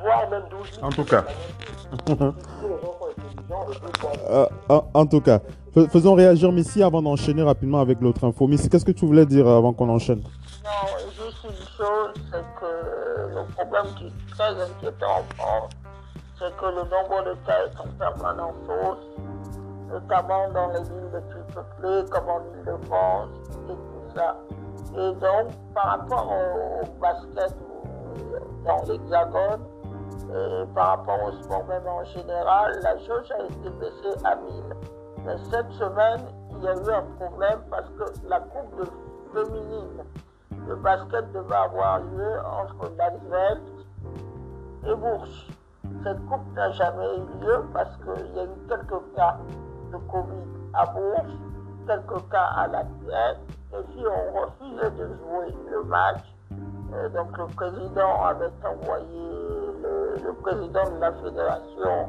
voire même 12 000. En tout cas. Euh, en, en tout cas, faisons réagir Missy avant d'enchaîner rapidement avec l'autre info. Missy, qu'est-ce que tu voulais dire avant qu'on enchaîne? Non, juste une chose, c'est que le problème qui est très inquiétant en France, c'est que le nombre de cas est en permanence hausse, notamment dans les villes les plus peuplées, comme en Ile-de-France et tout ça. Et donc, par rapport au, au basket ou, dans l'Hexagone, et par rapport au sport même en général, la jauge a été baissée à 1000. Cette semaine, il y a eu un problème parce que la coupe de féminine de basket devait avoir lieu entre Lanzette et Bourges. Cette coupe n'a jamais eu lieu parce qu'il y a eu quelques cas de Covid à Bourges, quelques cas à la et puis on refusait de jouer le match. Donc le président avait envoyé, le président de la fédération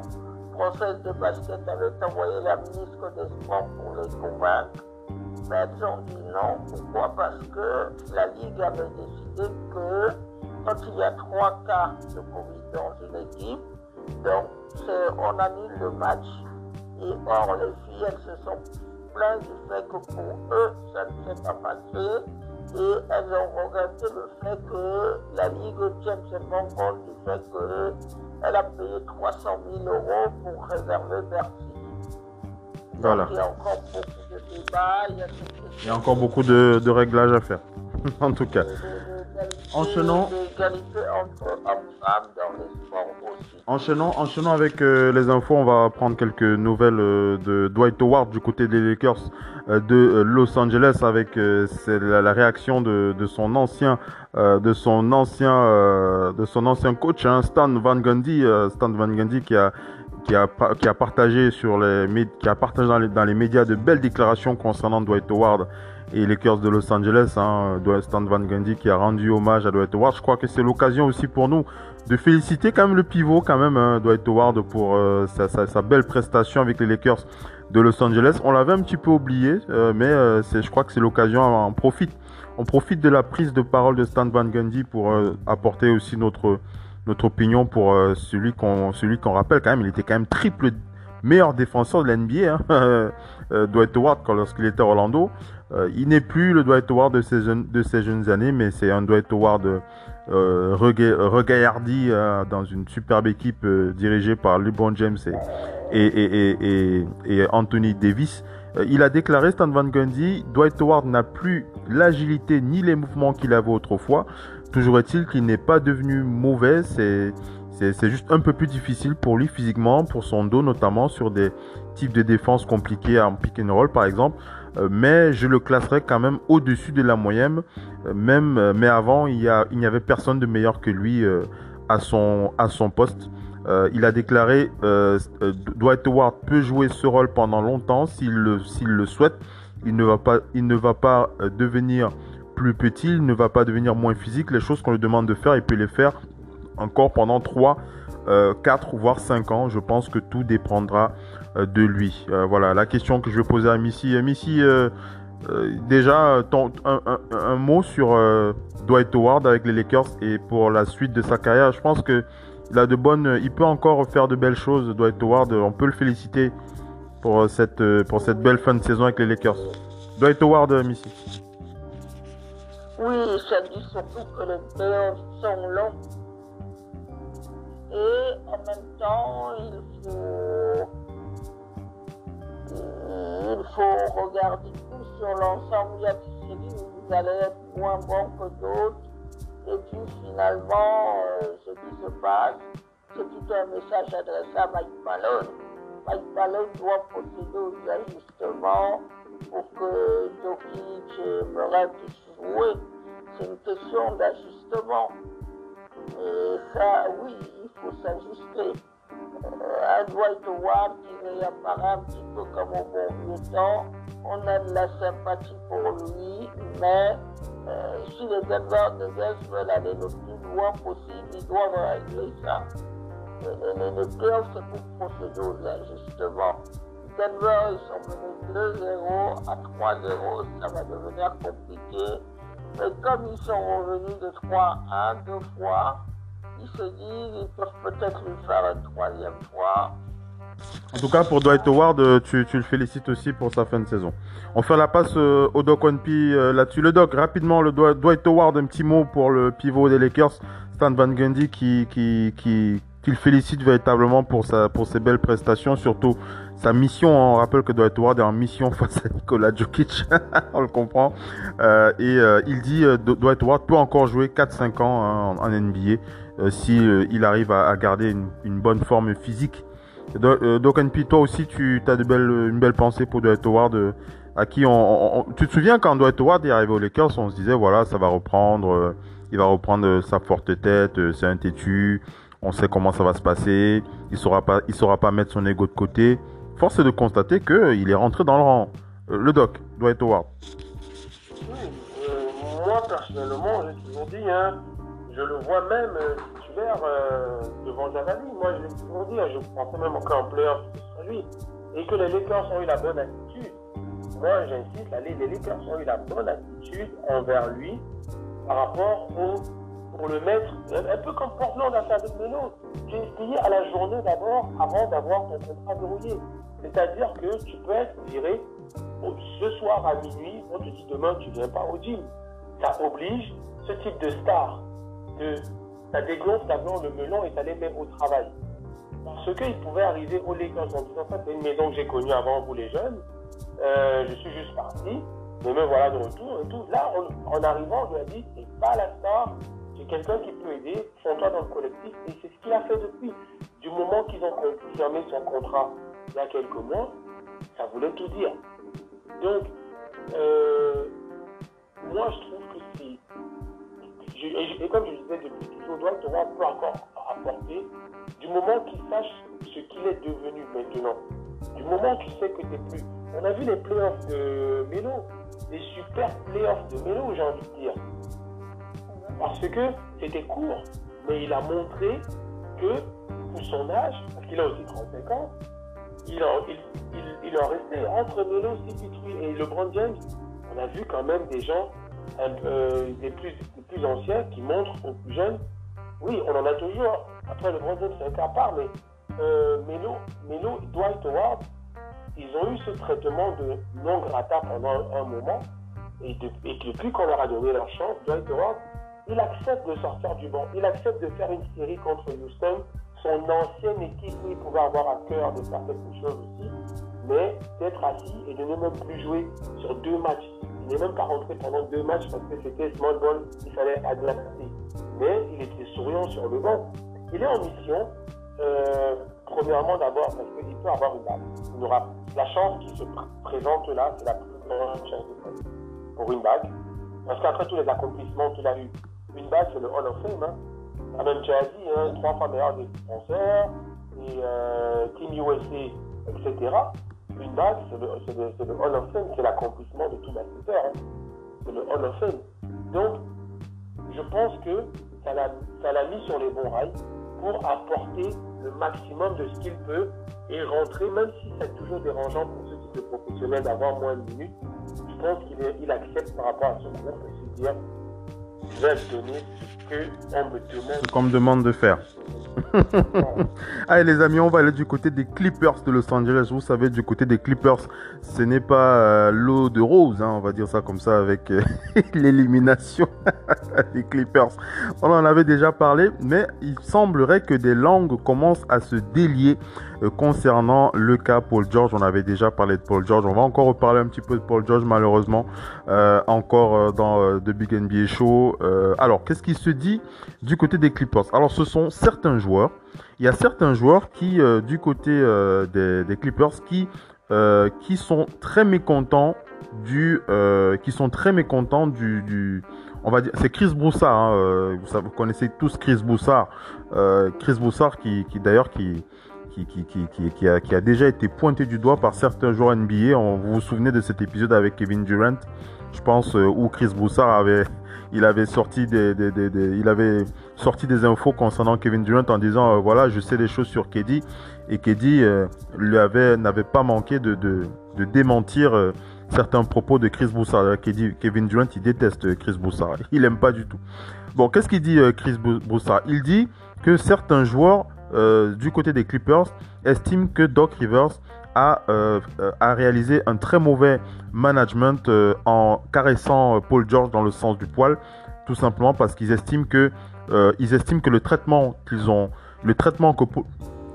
française de basket avait envoyé la ministre des Sports pour les convaincre. Mais elles ont dit non. Pourquoi? Parce que la Ligue avait décidé que quand il y a trois cas de Covid dans une équipe, donc on annule le match. Et or, les filles, elles se sont plaintes du fait que pour eux, ça ne s'est pas passé. Et elles ont regretté le fait que la Ligue tienne seulement compte du fait qu'elle a payé 300 000 euros pour réserver Bercy. Voilà. Il y a encore beaucoup de débats, il y a Il y a encore beaucoup de, de réglages à faire. en tout cas. Enchaînons. Avec euh, les infos, on va prendre quelques nouvelles euh, de Dwight Howard du côté des Lakers euh, de Los Angeles avec la, la réaction de, de son ancien de son ancien de son ancien coach hein, Stan Van Gundy Stan Van Gundy qui a qui a pa- qui a partagé sur les mé- qui a partagé dans les, dans les médias de belles déclarations concernant Dwight Howard et les Lakers de Los Angeles hein, Stan Van Gundy qui a rendu hommage à Dwight Howard je crois que c'est l'occasion aussi pour nous de féliciter quand même le pivot quand même hein, Dwight Howard pour euh, sa, belle prestation avec les Lakers de Los Angeles. On l'avait un petit peu oublié, euh, mais euh, je crois que c'est l'occasion. On profite, on profite de la prise de parole de Stan Van Gundy pour apporter aussi notre opinion pour celui qu'on celui qu'on rappelle quand même. Il était quand même triple meilleur défenseur de l'NBA, hein, Dwight Howard, lorsqu'il était à Orlando. Il n'est plus le Dwight Howard de ses jeunes, années, mais c'est un Dwight Howard euh, regaillardi dans une superbe équipe dirigée par LeBron James et, Anthony Davis. il a déclaré Stan Van Gundy, Dwight Howard n'a plus l'agilité ni les mouvements qu'il avait autrefois. Toujours est-il qu'il n'est pas devenu mauvais, c'est c'est juste un peu plus difficile pour lui physiquement, pour son dos notamment, sur des types de défense compliqués en pick and roll par exemple. Euh, mais je le classerai quand même au-dessus de la moyenne. Euh, même, euh, mais avant, il, n'y avait personne de meilleur que lui à, son, à son poste. il a déclaré Dwight Howard peut jouer ce rôle pendant longtemps s'il le, le souhaite. Il ne va pas, il ne va pas devenir plus petit, il ne va pas devenir moins physique. Les choses qu'on lui demande de faire, il peut les faire encore pendant 3, 4 voire 5 ans. Je pense que tout dépendra euh, de lui. Euh, voilà la question que je vais poser à Missy. Euh, Missy, déjà un, mot sur Dwight Howard avec les Lakers et pour la suite de sa carrière. Je pense que il a de bonnes, il peut encore faire de belles choses. Dwight Howard, on peut le féliciter pour cette pour cette belle fin de saison avec les Lakers. Dwight Howard, Missy. Oui, ça dit surtout que les playoffs sont longs. Et en même temps, il faut, il faut regarder tout sur l'ensemble. Il y a des séries où vous allez être moins bon que d'autres. Et puis finalement, euh, ce qui se passe, c'est tout un message adressé à Mike Malone. Mike Malone doit procéder aux ajustements pour que Jokic et Murray jouer. C'est une question d'ajustement. Et ça, oui, s'ajuster. Euh, un Dwight Howard qui réapparaît un petit peu comme au bon vieux temps. On a de la sympathie pour lui, mais euh, si les Denver Nuggets veulent aller le plus loin possible, ils doivent régler ça. Les, les, playoffs, c'est pour procéder aux ajustements. Denver, ils sont menés 2-0 à 3-0, ça va devenir compliqué. Mais comme ils sont revenus de 3 1 deux fois, ils se disent qu'ils peuvent peut-être lui faire une troisième fois. En tout cas, pour Dwight Howard, euh, tu, le félicites aussi pour sa fin de saison. On fait la passe euh, au Doc One euh, là-dessus. Le Doc, rapidement, le Dwight Howard, un petit mot pour le pivot des Lakers, Stan Van Gundy, qui, qui, qui, qui le félicite véritablement pour, sa, pour ses belles prestations, surtout sa mission, on rappelle que Dwight Howard est en mission face à Nikola Djokic, on le comprend. Euh, et il dit Dwight Howard peut encore jouer 4-5 ans hein, en, NBA si il arrive à, garder une, bonne forme physique. Donc NP, toi aussi, tu as de belles, une belle pensée pour Dwight Howard, à qui on, Tu te souviens quand Dwight Howard est arrivé aux Lakers, on se disait voilà, ça va reprendre, il va reprendre sa forte tête, c'est un têtu, on sait comment ça va se passer, il saura pas, saura pas mettre son ego de côté force est de constater qu'il est rentré dans le rang. Euh, le doc, Dwight Howard. Oui, euh, moi personnellement, j'ai toujours dit, hein, je le vois même euh, titulaire devant Javali. Moi, j'ai toujours dit, hein, je pensais même encore en playoff sur lui. Et que les Lakers ont eu la bonne attitude. Moi, j'insiste, les Lakers ont eu la bonne attitude envers lui par rapport au pour le mettre, un peu comme Portland a fait avec Melo. J'ai essayé à la journée d'abord avant d'avoir ton contrat verrouillé. C'est-à-dire que tu peux être viré ce soir à minuit, on te dit demain tu viens pas au gym. Ça oblige ce type de star de ça dégonfle d'abord le melon et ça met au travail. Parce qu'il pouvait arriver au Lakers en disant ça, c'est une maison que j'ai connue avant vous les jeunes. Euh, je suis juste parti, mais me voilà de retour et tout. Là, en arrivant, on lui a dit, c'est pas la star, c'est quelqu'un qui peut aider, sans toi dans le collectif, et c'est ce qu'il a fait depuis. Du moment qu'ils ont confirmé son contrat il y a quelques mois, ça voulait tout dire. Donc, euh, moi, je trouve. Et, comme je disais depuis toujours, doit Thomas peut encore apporter du moment qu'il sache ce qu'il est devenu maintenant. Du moment qu'il sait que tu plus. On a vu les playoffs de Melo, les super playoffs de Melo, j'ai envie de dire. Parce que c'était court, mais il a montré que pour son âge, parce qu'il a aussi 35 ans, il en, il, en restait entre Melo, CP3 et LeBron James. On a vu quand même des gens un peu, des, plus, plus anciens qui montrent aux plus jeunes. Oui, on en a toujours. Après, LeBron James, c'est un cas à part, mais euh, Melo, Melo et Dwight Howard, ils ont eu ce traitement de non grata pendant un moment. Et, depuis qu'on leur a donné leur chance, Dwight Howard, il accepte de sortir du banc. Il accepte de faire une série contre Houston. Son ancienne équipe, il pouvait avoir à cœur de faire quelque chose aussi. Mais d'être assis et de ne même plus jouer sur deux matchs. Il n'est même pas rentré pendant deux matchs parce que c'était small ball, il fallait adapter. Mais il était souriant sur le banc. Il est en mission. Euh, premièrement, d'abord, parce qu'il peut avoir une balle. Il aura la chance qui se présente là, c'est la plus grande chance de pour une bague. Parce qu'après tous les accomplissements qu'il a eu, une bague, c'est le Hall of Fame. Hein. A même hein, trois fois meilleur défenseur, et euh, Team USA, etc. Une bague, c'est le, le, le, Hall of Fame, c'est l'accomplissement de tout basketteur. Hein. C'est le Hall of Fame. Donc, je pense que ça l'a mis sur les bons rails pour apporter le maximum de ce qu'il peut et rentrer, même si c'est toujours dérangeant pour ce type de professionnel d'avoir moins de minutes, je pense qu'il accepte par rapport à son groupe et se dire je vais donner ce qu'on me demande. qu'on me demande de faire. Allez les amis, on va aller du côté des Clippers de Los Angeles. Vous savez, du côté des Clippers, ce n'est pas euh, l'eau de rose, hein, on va dire ça comme ça, avec euh, l'élimination des Clippers. On en avait déjà parlé, mais il semblerait que des langues commencent à se délier euh, concernant le cas Paul George. On avait déjà parlé de Paul George. On va encore reparler un petit peu de Paul George, malheureusement, encore dans The Big NBA Show. alors, qu'est-ce qui se dit du côté des Clippers? Alors, ce sont certains Il y a certains joueurs qui, euh, du côté euh, des, Clippers, qui, euh, qui sont très mécontents du, qui sont très mécontents du, on va dire, c'est Chris Broussard. Hein, vous, connaissez tous Chris Broussard. Chris Broussard qui, qui d'ailleurs qui qui, qui, qui, a, qui a déjà été pointé du doigt par certains joueurs NBA. On, vous vous souvenez de cet épisode avec Kevin Durant, je pense, où Chris Broussard avait il avait sorti des, il avait sorti des infos concernant Kevin Durant en disant euh, voilà je sais des choses sur Keddy et Keddy euh, lui avait n'avait pas manqué de, démentir euh, certains propos de Chris Broussard. Kevin Durant il déteste Chris Broussard, il aime pas du tout. Bon qu'est-ce qu'il dit Chris Broussard Il dit que certains joueurs du côté des Clippers estiment que Doc Rivers a, a, réalisé un très mauvais management en caressant Paul George dans le sens du poil, tout simplement parce qu'ils estiment que euh, ils estiment que le traitement qu'ils ont, le traitement que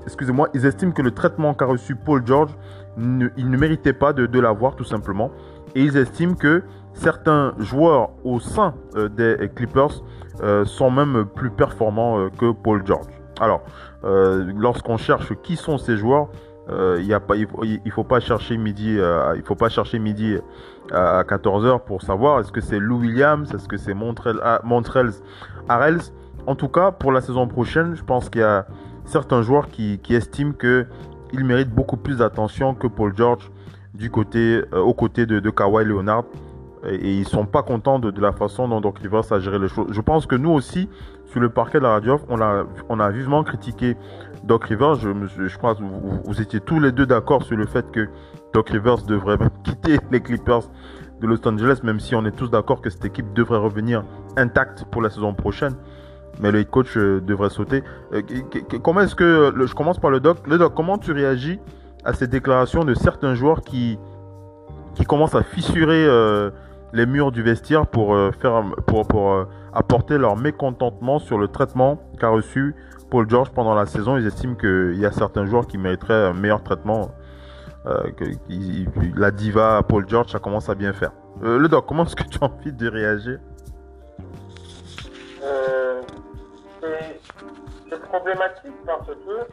excusez-moi, ils estiment que le traitement qu'a reçu Paul George, ne, il ne méritait pas de, l'avoir tout simplement, et ils estiment que certains joueurs au sein des Clippers sont même plus performants que Paul George. Alors, lorsqu'on cherche qui sont ces joueurs, euh, il, faut, faut pas chercher midi, euh, il faut pas chercher midi à 14h pour savoir est-ce que c'est Lou Williams, est-ce que c'est Montrell, ah, Harrells. En tout cas, pour la saison prochaine, je pense qu'il y a certains joueurs qui, estiment qu'il mérite beaucoup plus d'attention que Paul George du côté, euh, aux côtés de, Kawhi Leonard. Et, ils sont pas contents de, la façon dont Doc Rivers a géré les choses. Je pense que nous aussi, sur le parquet de la radio, on a, vivement critiqué Doc Rivers, je, je crois que vous, étiez tous les deux d'accord sur le fait que Doc Rivers devrait quitter les Clippers de Los Angeles, même si on est tous d'accord que cette équipe devrait revenir intacte pour la saison prochaine. Mais le coach euh, devrait sauter. Euh, comment est-ce que. je commence par le Doc. Le Doc, comment tu réagis à ces déclarations de certains joueurs qui, qui commencent à fissurer euh, les murs du vestiaire pour, faire, pour, pour apporter leur mécontentement sur le traitement qu'a reçu Paul George pendant la saison, ils estiment qu'il y a certains joueurs qui mériteraient un meilleur traitement. La diva Paul George, ça commence à bien faire. Le doc, comment est-ce que tu as envie de réagir? C'est problématique parce que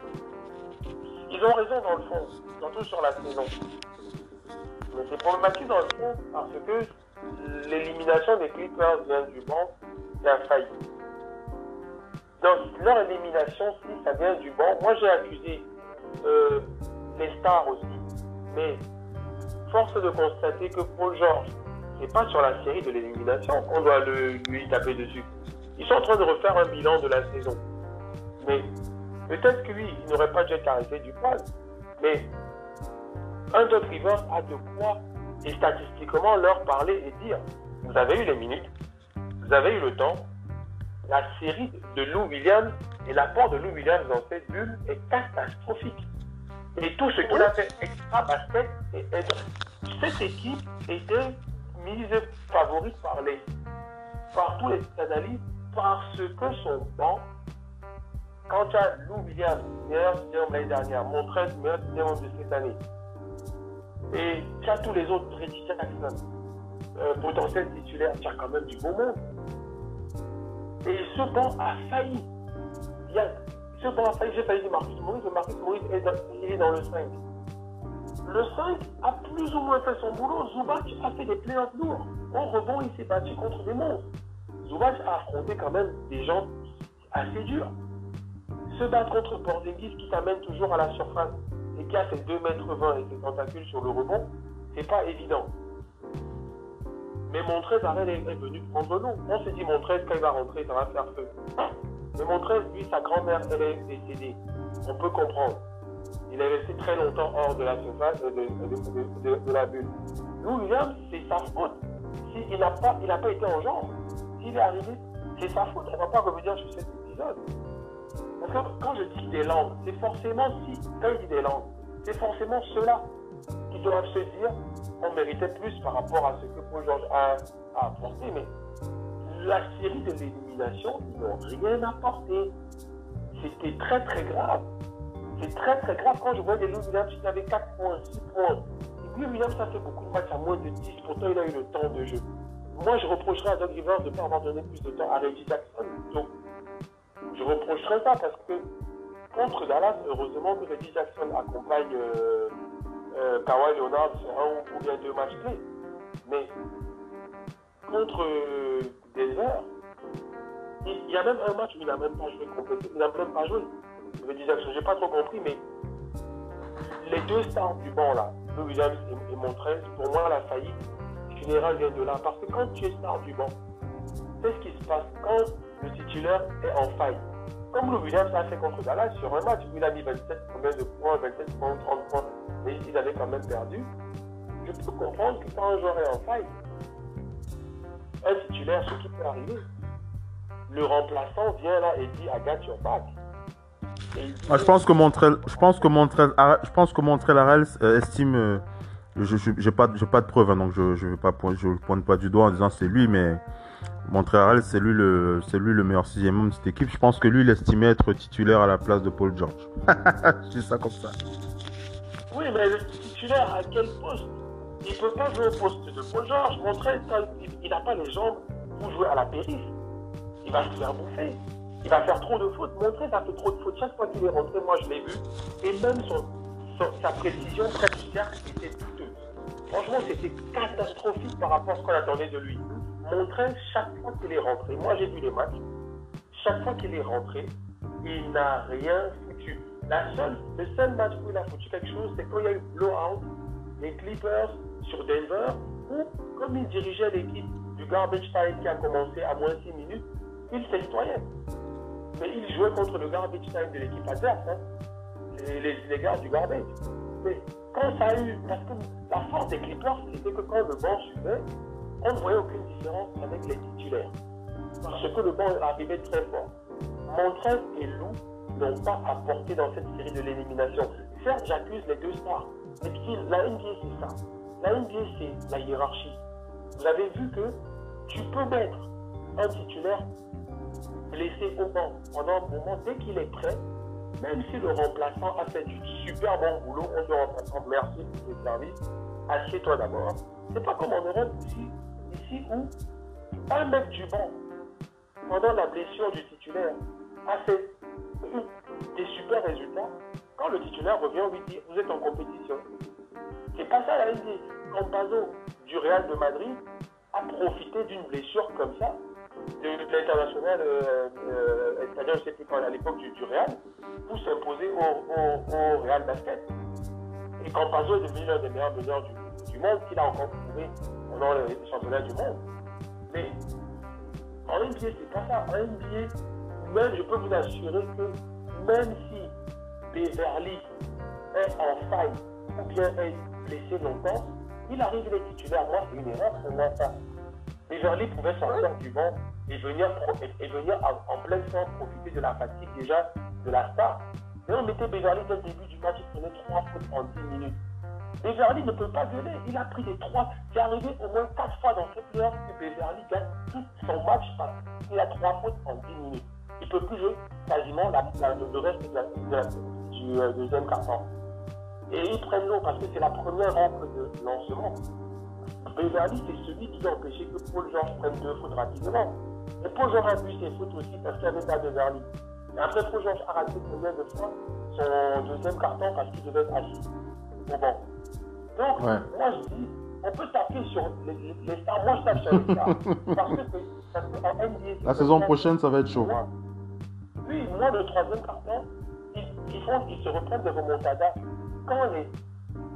ils ont raison dans le fond, surtout sur la saison. Mais c'est problématique dans le fond parce que l'élimination des Clippers vient du banc, c'est un failli dans leur élimination, si ça vient du banc, moi j'ai accusé euh, les stars aussi, mais force de constater que Paul George, c'est pas sur la série de l'élimination qu'on doit lui taper dessus. Ils sont en train de refaire un bilan de la saison. Mais peut-être que lui, il n'aurait pas dû être du poil. Mais un Doc Rivers a de quoi, et statistiquement, leur parler et dire vous avez eu les minutes, vous avez eu le temps, la série de Lou Williams et l'apport de Lou Williams dans cette bulle est catastrophique. Et tout ce qu'il a fait extra basket, et, cette équipe était mise favorite par, les, par tous les analystes parce que son banc, quand tu as Lou Williams, meilleur sixième l'année dernière, Montrez, meilleur sixième de cette année, et tu as tous les autres, Jackson, euh, potentiel titulaire, tu as quand même du beau monde. Et ce banc a failli. ce banc a failli, j'ai failli dire Marcus Maurice, mais Marcus Maurice est dans, il le 5. Le 5 a plus ou moins fait son boulot. Zubac a fait des playoffs lourds. Au rebond, il s'est battu contre des monstres. Zubac a affronté quand même des gens assez durs. Se battre contre Porzingis qui t'amène toujours à la surface et qui a ses 2 mètres 20 et ses tentacules sur le rebond, c'est pas évident. Mais Montrez, est, venu prendre l'eau. On s'est dit, Montrez, quand il va rentrer, ça va faire feu. Mais Montrez, lui, sa grand-mère, elle est décédée. On peut comprendre. Il est resté très longtemps hors de la surface, de, la bulle. Lou Williams, c'est sa faute. S'il n'a pas, il pas été en genre, s'il est arrivé, c'est sa faute. On ne va pas revenir sur cet épisode. Parce que quand je dis des langues, c'est forcément si, quand il dit des langues, c'est forcément ceux-là qui doivent se dire on méritait plus par rapport à ce que Paul George a, apporté, mais la série de l'élimination, ils n'ont rien apporté. C'était très très grave. C'est très très grave quand je vois des Lou Williams qui avaient 4 points, 6 points. Lou Williams, ça fait beaucoup de matchs à moins de 10, pourtant il a eu le temps de jeu. Moi, je reprocherais à Doug Rivers de ne pas avoir donné plus de temps à Reggie Jackson. Donc, je reprocherais ça parce que contre Dallas, heureusement que Reggie Jackson accompagne euh, euh, Kawhi Leonard, c'est un ou bien deux matchs clés. Mais contre euh, Denver, il y a même un match où il n'a même pas joué complètement. Il n'a même pas joué. Disais, je n'ai pas trop compris, mais les deux stars du banc là, Lou Williams et, Montrez, pour moi la faillite générale vient de là. Parce que quand tu es star du banc, c'est ce qui se passe quand le titulaire est en faille. Comme Lou Williams a fait contre Dallas sur un match où il a mis 27 combien de points, 27 points, 30 points, mais ils avaient quand même perdu. Je peux comprendre que quand un joueur est en faille, un titulaire, ce qui peut arriver, le remplaçant vient là et dit I got your back. Ah, je pense que Montréal, je pense que je pense que Montréal euh, estime, euh, je n'ai pas, pas de preuves, hein, donc je ne pas, je pointe pas du doigt en disant c'est lui, mais Montréal, c'est lui le, c'est lui le meilleur sixième homme de cette équipe. Je pense que lui, il estimait être titulaire à la place de Paul George. je dis ça comme ça. Oui, mais le titulaire à quel poste? Il ne peut pas jouer au poste de Paul George. Montréal, il n'a pas les jambes pour jouer à la périph. Il va se faire bouffer. Il va faire trop de fautes. Montréal a fait trop de fautes. Chaque fois qu'il est rentré, moi je l'ai vu. Et même sa précision cercle était. Franchement, c'était catastrophique par rapport à ce qu'on attendait de lui montrait chaque fois qu'il est rentré. Moi, j'ai vu les matchs. Chaque fois qu'il est rentré, il n'a rien foutu. La seule, le seul match où il a foutu quelque chose, c'est quand il y a eu blowout des Clippers sur Denver, où, comme il dirigeait l'équipe du garbage time qui a commencé à moins 6 minutes, il s'exployait. Mais il jouait contre le garbage time de l'équipe adverse, hein, les, les, gars du garbage. Parce que la force des Clippers, c'était que quand le banc suivait, on ne voyait aucune différence avec les titulaires. Parce que le banc arrivait très fort. Montrez et Lou n'ont pas apporté dans cette série de l'élimination. Certes, j'accuse les deux stars. Mais la NBA, c'est ça. La NBA, c'est la hiérarchie. Vous avez vu que tu peux mettre un titulaire blessé au banc pendant un moment, dès qu'il est prêt, même si le remplaçant a fait du super bon boulot, on dit remplaçant merci pour tes services, assieds-toi d'abord. C'est pas comme en Europe ici, ici où un mec du banc, pendant la blessure du titulaire, a fait des super résultats. Quand le titulaire revient, on lui dit Vous êtes en compétition. C'est pas ça la NBA. Quand Pazo du Real de Madrid a profité d'une blessure comme ça, l'international euh, espagnol, je sais plus quand, à l'époque du, Real, pour s'imposer au, Real Basket. Et quand Pazo est devenu l'un des meilleurs meneurs du, monde, qu'il a encore prouvé pendant les championnats du monde. Mais en NBA, c'est pas ça. En NBA, même, je peux vous assurer que même si Beverly est en faille ou bien est blessé longtemps, il arrive les titulaires. Moi, c'est une erreur pour moi ça. Beverly pouvait sortir du banc et venir, venir en, pleine forme profiter de la fatigue déjà de la star. Mais on mettait Beverly dès le début du match, il prenait trois fautes en 10 minutes. Beverly ne peut pas violer. Il a pris des trois. C'est arrivé au moins quatre fois dans ce playoff que Beverly gagne tout son match parce qu'il a trois fautes en 10 minutes. Il ne peut plus jouer quasiment la, le reste de la, du euh, deuxième carton. Et ils prennent l'eau parce que c'est la première rampe de lancement. Beverly, c'est celui qui a empêché que Paul George prenne deux fautes rapidement. Et Paul George a vu ses fautes aussi parce qu'il n'y avait pas Beverly. Et après, Paul George a raté combien de fois son deuxième carton parce qu'il devait être assis. Bon, bon. Donc, moi je dis, on peut taper sur les, les, stars. Moi je tape sur les stars. parce que, parce que en NBA, La saison prochaine, ça va être chaud. Oui, moi le troisième carton, ils, ils, font, ils se reprennent de remontada quand les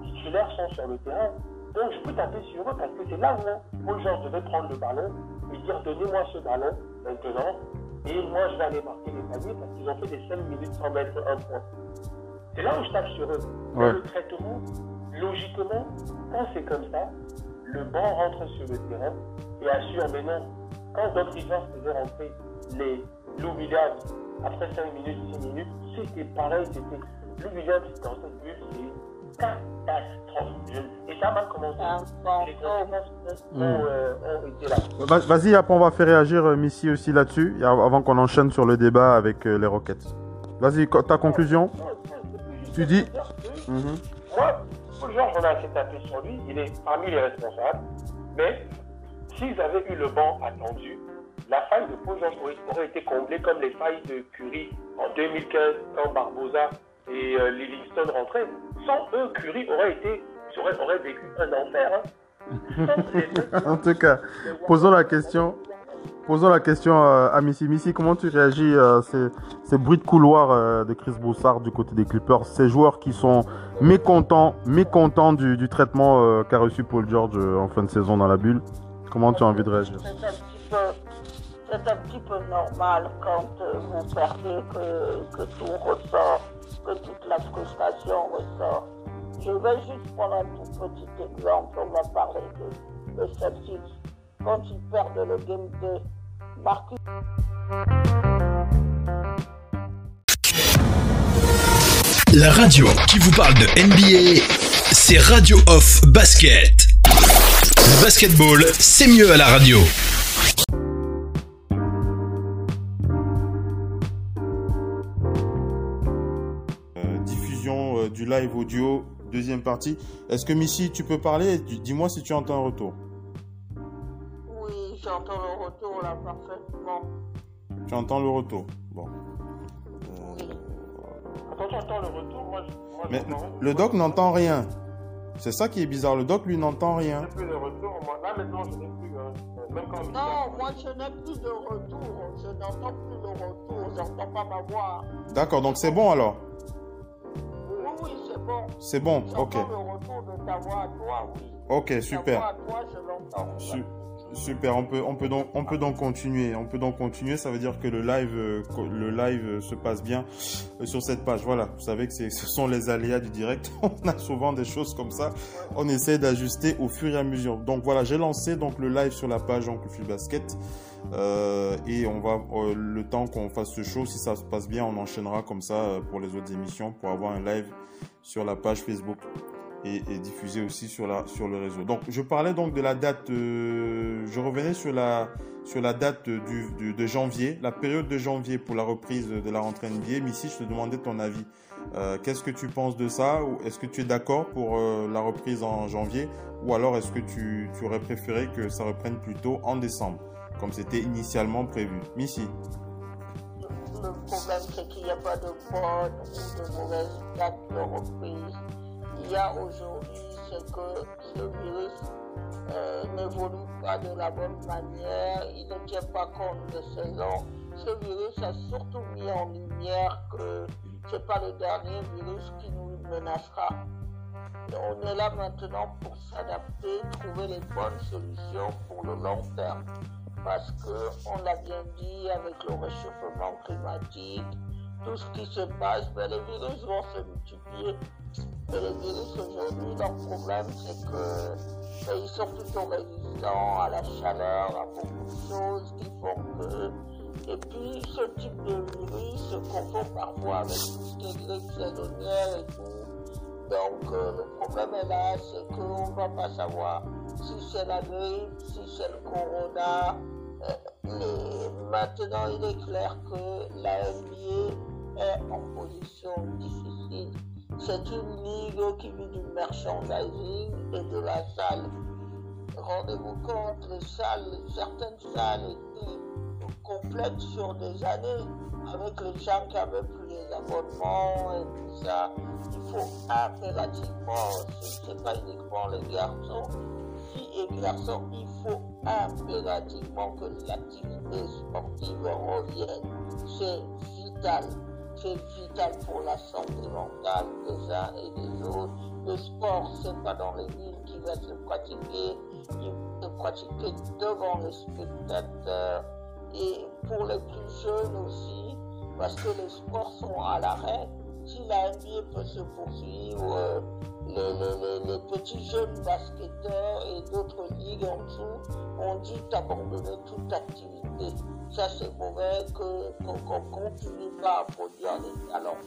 titulaires sont sur le terrain. Donc je peux taper sur eux parce que c'est là où Paul George devait prendre le ballon et dire donnez-moi ce ballon maintenant et moi je vais aller marquer les paniers parce qu'ils ont fait des 5 minutes sans mettre un point. C'est là où je tape sur eux. Ouais. Le traitement, logiquement, quand c'est comme ça, le banc rentre sur le terrain et assure, mais non, quand Doc Rivers faisait rentrer les Lou Williams après 5 minutes, 6 minutes, c'était pareil, c'était Lou Williams dans cette bulle, c'est catastrophe. Et ça m'a commencé. Les conséquences ont, ont été là. Vas-y, après on va faire réagir euh, Missy aussi là-dessus, avant qu'on enchaîne sur le débat avec euh, les Rockets. Vas-y, ta conclusion? Tu dis? Moi, Paul Georges, on a assez tapé sur lui, il est parmi les responsables, mais s'ils avaient eu le banc attendu, la faille de Paul aurait, été comblée comme les failles de Curie en 2015 quand Barbosa et euh, Livingston rentraient. Sans eux, Curie aurait été, aurait vécu un enfer. Hein. en tout cas, posons la question. Posons la question euh, à Missy. Missy, comment tu réagis à ces, ces, bruits de couloir euh, de Chris Broussard du côté des Clippers Ces joueurs qui sont mécontents, mécontents du, du traitement euh, qu'a reçu Paul George en fin de saison dans la bulle? Comment tu as envie de réagir? C'est un, petit peu normal quand vous perdez que, que, tout ressort, que toute la frustration ressort. Je vais juste prendre un tout petit exemple. On va parler de, de Celtics quand ils perdent le game de Marcus. La radio qui vous parle de NBA, c'est Radio Off Basket. Le basketball, c'est mieux à la radio. Euh, diffusion euh, du live audio, deuxième partie. Est-ce que Missy, tu peux parler Dis-moi si tu entends un retour j'entends le retour là parfaitement. Tu entends le retour Bon. Oui. Quand j'entends le retour, moi, je, moi Mais le doc n'entend rien. C'est ça qui est bizarre. Le doc, lui, n'entend rien. plus de retour. Moi, là, maintenant, je n'ai plus. Hein. Même quand non, moi, je n'ai plus de retour. Je n'entends plus de retour. Je n'entends pas ma voix. D'accord, donc c'est bon alors Oui, oui, bon. C'est bon, ok. le retour de ta voix à toi, oui. Ok, super. Ta voix à toi, je l'entends. Su Super, on peut, on peut donc, continuer. On peut donc continuer. Ça veut dire que le live, euh, euh, se passe bien euh, sur cette page. Voilà. Vous savez que ce sont les aléas du direct. On a souvent des choses comme ça. On essaie d'ajuster au fur et à mesure. Donc voilà, j'ai lancé donc le live sur la page Oncle Phil Basket. Et on va le temps qu'on fasse ce show, si ça se passe bien, on enchaînera comme ça pour les autres émissions pour avoir un live sur la page Facebook et, diffusé aussi sur, la, sur le réseau. Donc, je parlais donc de la date, euh, je revenais sur la, sur la date du, de janvier, la période de janvier pour la reprise de la rentrée NBA. Missy, je te demandais ton avis. Euh, Qu'est-ce que tu penses de ça? Est-ce que tu es d'accord pour euh, la reprise en janvier? Ou alors est-ce que tu, tu aurais préféré que ça reprenne plutôt en décembre, comme c'était initialement prévu? Missy le problème, c'est qu'il n'y a pas de bonne ou de mauvaise date de reprise y a aujourd'hui, c'est que ce virus euh, n'évolue pas de la bonne manière, il ne tient pas compte de saison. Ce virus a surtout mis en lumière que ce n'est pas le dernier virus qui nous menacera. On est là maintenant pour s'adapter, trouver les bonnes solutions pour le long terme. Parce que, on l'a bien dit, avec le réchauffement climatique, tout ce qui se passe, les virus vont se multiplier. Et les virus aujourd'hui, leur problème, c'est que ben, ils sont plutôt résistants résistant à la chaleur, à beaucoup de choses qui font que. Et puis, ce type de virus se confond parfois avec tout ce qui est grippe saisonnière et tout. Donc, euh, le problème est là, c'est qu'on ne va pas savoir si c'est la grippe, si c'est le corona. Maintenant, il est clair que la NBA est en position difficile. C'est une ligue qui vit du merchandising et de la salle. Rendez-vous compte, certaines salles étaient complètes sur des années avec les gens qui avaient plus les abonnements et tout ça. Il faut impérativement, ce n'est pas uniquement les garçons, filles et il faut impérativement que l'activité sportive revienne. C'est vital. C'est vital pour la santé mentale des uns et des autres. Le sport, c'est pas dans les villes qui va se pratiquer, se pratiquer devant les spectateurs et pour les plus jeunes aussi, parce que les sports sont à l'arrêt. Si la NBA peut se poursuivre, euh, les, petits jeunes basketteurs et d'autres ligues en dessous ont dit d'abandonner toute activité. Ça, c'est mauvais qu'on continue pas à produire des talents.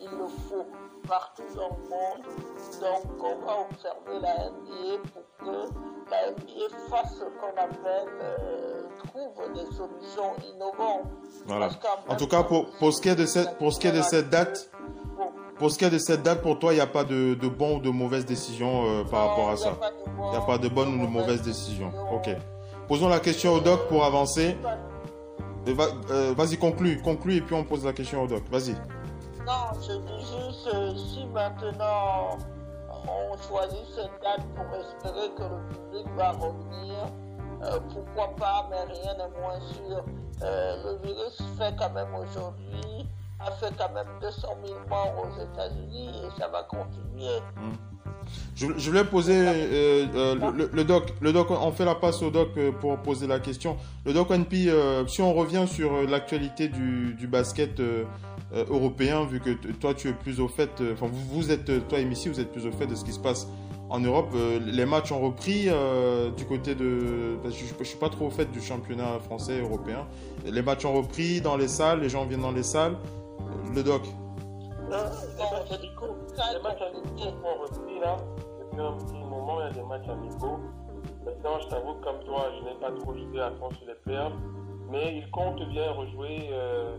Il le faut partout dans le monde. Donc, on va observer la NBA pour que la NBA fasse ce qu'on appelle, euh, trouve des solutions innovantes. Voilà. En tout cas, pour, pour, ce qui est de cette, pour ce qui est de cette date, pour ce qui est de cette date, pour toi, il n'y a pas de, de bon ou de mauvaise décision euh, par rapport à ça. Il n'y a pas de bonne ou de mauvaise décision. Ok. Posons la question au doc pour avancer. Euh, vas-y, conclue, conclue et puis on pose la question au doc. Vas-y. Non, je dis juste, euh, si maintenant on choisit cette date pour espérer que le public va revenir, pourquoi pas, mais rien n'est moins sûr. le virus fait quand même aujourd'hui a fait quand même 200 000 morts aux États-Unis et ça va continuer. Hmm. Je, voulais poser euh, euh, le, doc, le doc, on fait la passe au doc euh, pour poser la question. Le doc NP, si on revient sur l'actualité du, basket européen, vu que toi tu es plus au fait, enfin vous, êtes, toi et Missy, vous êtes plus au fait de ce qui se passe en Europe. les matchs ont repris du côté de, je, je, suis pas trop au fait du championnat français européen. Les matchs ont repris dans les salles, les gens viennent dans les salles le doc Les matchs amicaux, les matchs amicaux ont repris là. Depuis un petit moment, il y a des matchs amicaux. Maintenant, je t'avoue comme toi, je n'ai pas trop joué à fond sur les playoffs. Mais ils comptent bien rejouer. Euh,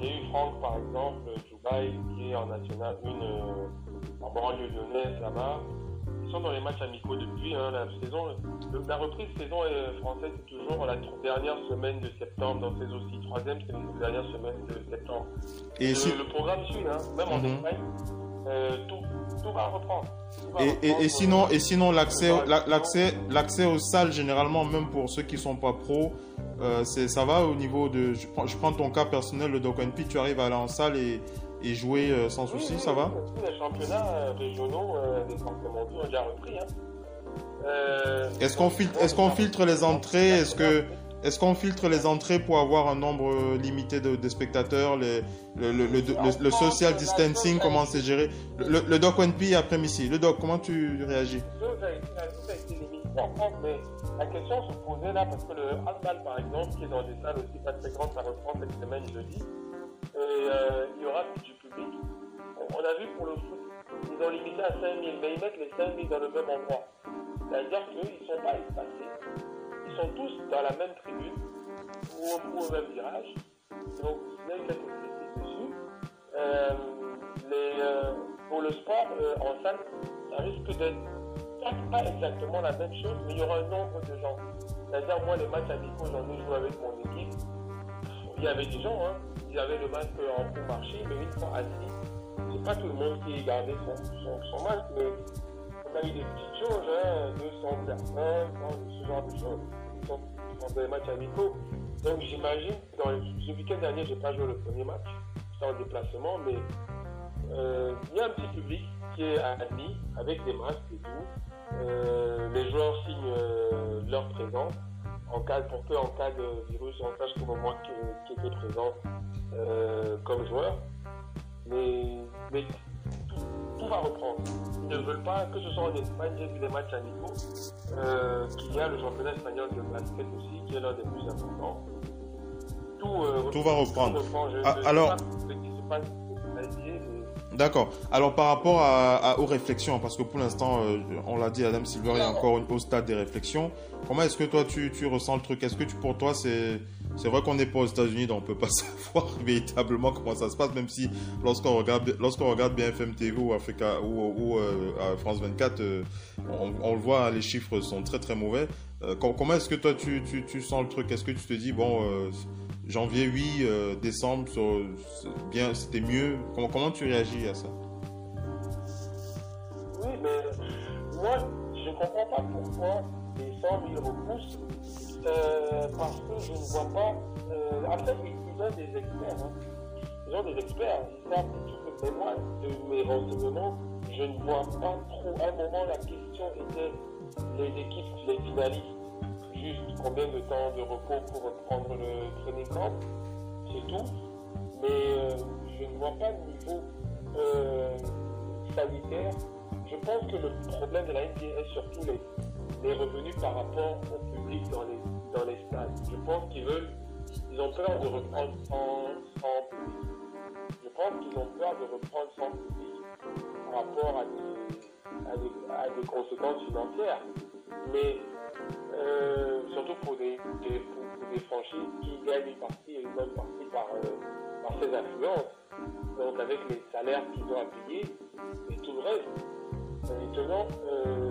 j'ai eu Franck, par exemple, Dubaï, qui est en National 1 euh, en banlieue lyonnaise là-bas sont dans les matchs amicaux depuis hein, la saison. la reprise saison française, c'est toujours la dernière semaine de septembre. Donc c'est aussi troisième, c'est la dernière semaine de septembre. Et le, programme suit, hein, même en mhm. Espagne. Euh, tout, tout, va reprendre. et, et, sinon, et sinon l'accès, l'accès, l'accès aux salles généralement, même pour ceux qui sont pas pros, euh, c'est, ça va au niveau de. Je prends, je prends ton cas personnel, le Doc tu arrives à aller en salle et et jouer euh, sans souci, ça va Les championnats euh, régionaux euh, des ont déjà repris. Hein. est-ce qu'on filtre, est qu'on filtre les entrées Est-ce que est-ce qu'on filtre les entrées pour avoir un nombre limité de, de spectateurs les, le, le, le, social distancing, comment c'est géré? Le, doc NP après Missy. Le doc, comment tu réagis? Mais la question se posait là parce que le handball, par exemple, qui est dans des salles aussi pas très grandes, ça reprend cette semaine jeudi et euh, il y aura du On a vu pour le foot, ils ont limité à 5000, mais ils mettent les 5000 dans le même endroit. C'est-à-dire qu'ils ne sont pas espacés. Ils sont tous dans la même tribune ou, au même virage. Donc, il y a quelques critiques dessus. Euh, euh, pour le sport en salle, ça risque d'être pas exactement la même chose, mais il y aura un nombre de gens. C'est-à-dire, moi, les matchs amicaux, j'en ai joué avec mon équipe. Il y avait des gens, hein, ils avaient le masque en pour marcher, mais une fois assis, c'est pas tout le monde qui gardait son, son, masque, mais on a eu des petites choses, hein, 200 personnes, ce genre de choses, dans des matchs amicaux. Donc j'imagine, dans le, week-end dernier, j'ai pas joué le premier match, en déplacement, mais euh, il y a un petit public qui est admis avec des masques et tout. Euh, les joueurs signent euh, leur présence en cas, pour peu en cas de virus, on sache comme moi qui, qui était présent euh, comme joueur. Mais, mais tout, va reprendre. Ils ne veulent pas que ce soit en Espagne, j'ai vu les matchs amicaux, euh, qu'il y a le championnat espagnol de basket aussi, qui est l'un des plus importants. Tout, euh, tout va reprendre. Tout reprend. Je, ah, je alors. D'accord. Alors par rapport aux réflexions, parce que pour l'instant, euh, on l'a dit, Adam Silver est encore au stade des réflexions. Comment est-ce que toi tu, tu ressens le truc? Est-ce que tu, pour toi c'est c'est vrai qu'on n'est pas aux États-Unis, donc on peut pas savoir véritablement comment ça se passe, même si lorsqu'on regarde lorsqu'on regarde bien FM TV ou Africa ou, euh, France 24, euh, on, le voit, les chiffres sont très très mauvais. comment est-ce que toi tu, tu, tu sens le truc? Est-ce que tu te dis bon janvier, oui, euh, décembre, bien, c'était mieux. Comment, comment tu réagis à ça? Oui, mais moi, je ne comprends pas pourquoi décembre, ils repoussent. Euh, parce que je ne vois pas. Euh, après, ils, ont des experts. Hein. Ils ont des experts. Ils savent tout. Mais moi, de mes renseignements, je ne vois pas trop. À un moment, la question était les équipes, les finalistes juste combien de temps de repos pour reprendre le training camp, c'est tout. Mais euh, je ne vois pas de niveau euh, sanitaire. Je pense que le problème de la NBA est surtout les, les revenus par rapport au public dans les, dans les stades. Je pense qu'ils veulent, ils ont peur de reprendre sans, public. Je pense qu'ils ont peur de reprendre sans public par rapport à des, à des, à des conséquences financières. Mais euh, surtout pour des, franchises qui gagnent une partie une bonne partie par, euh, ces influences. Donc avec les salaires qu'ils ont à payer et tout le reste. Maintenant, euh,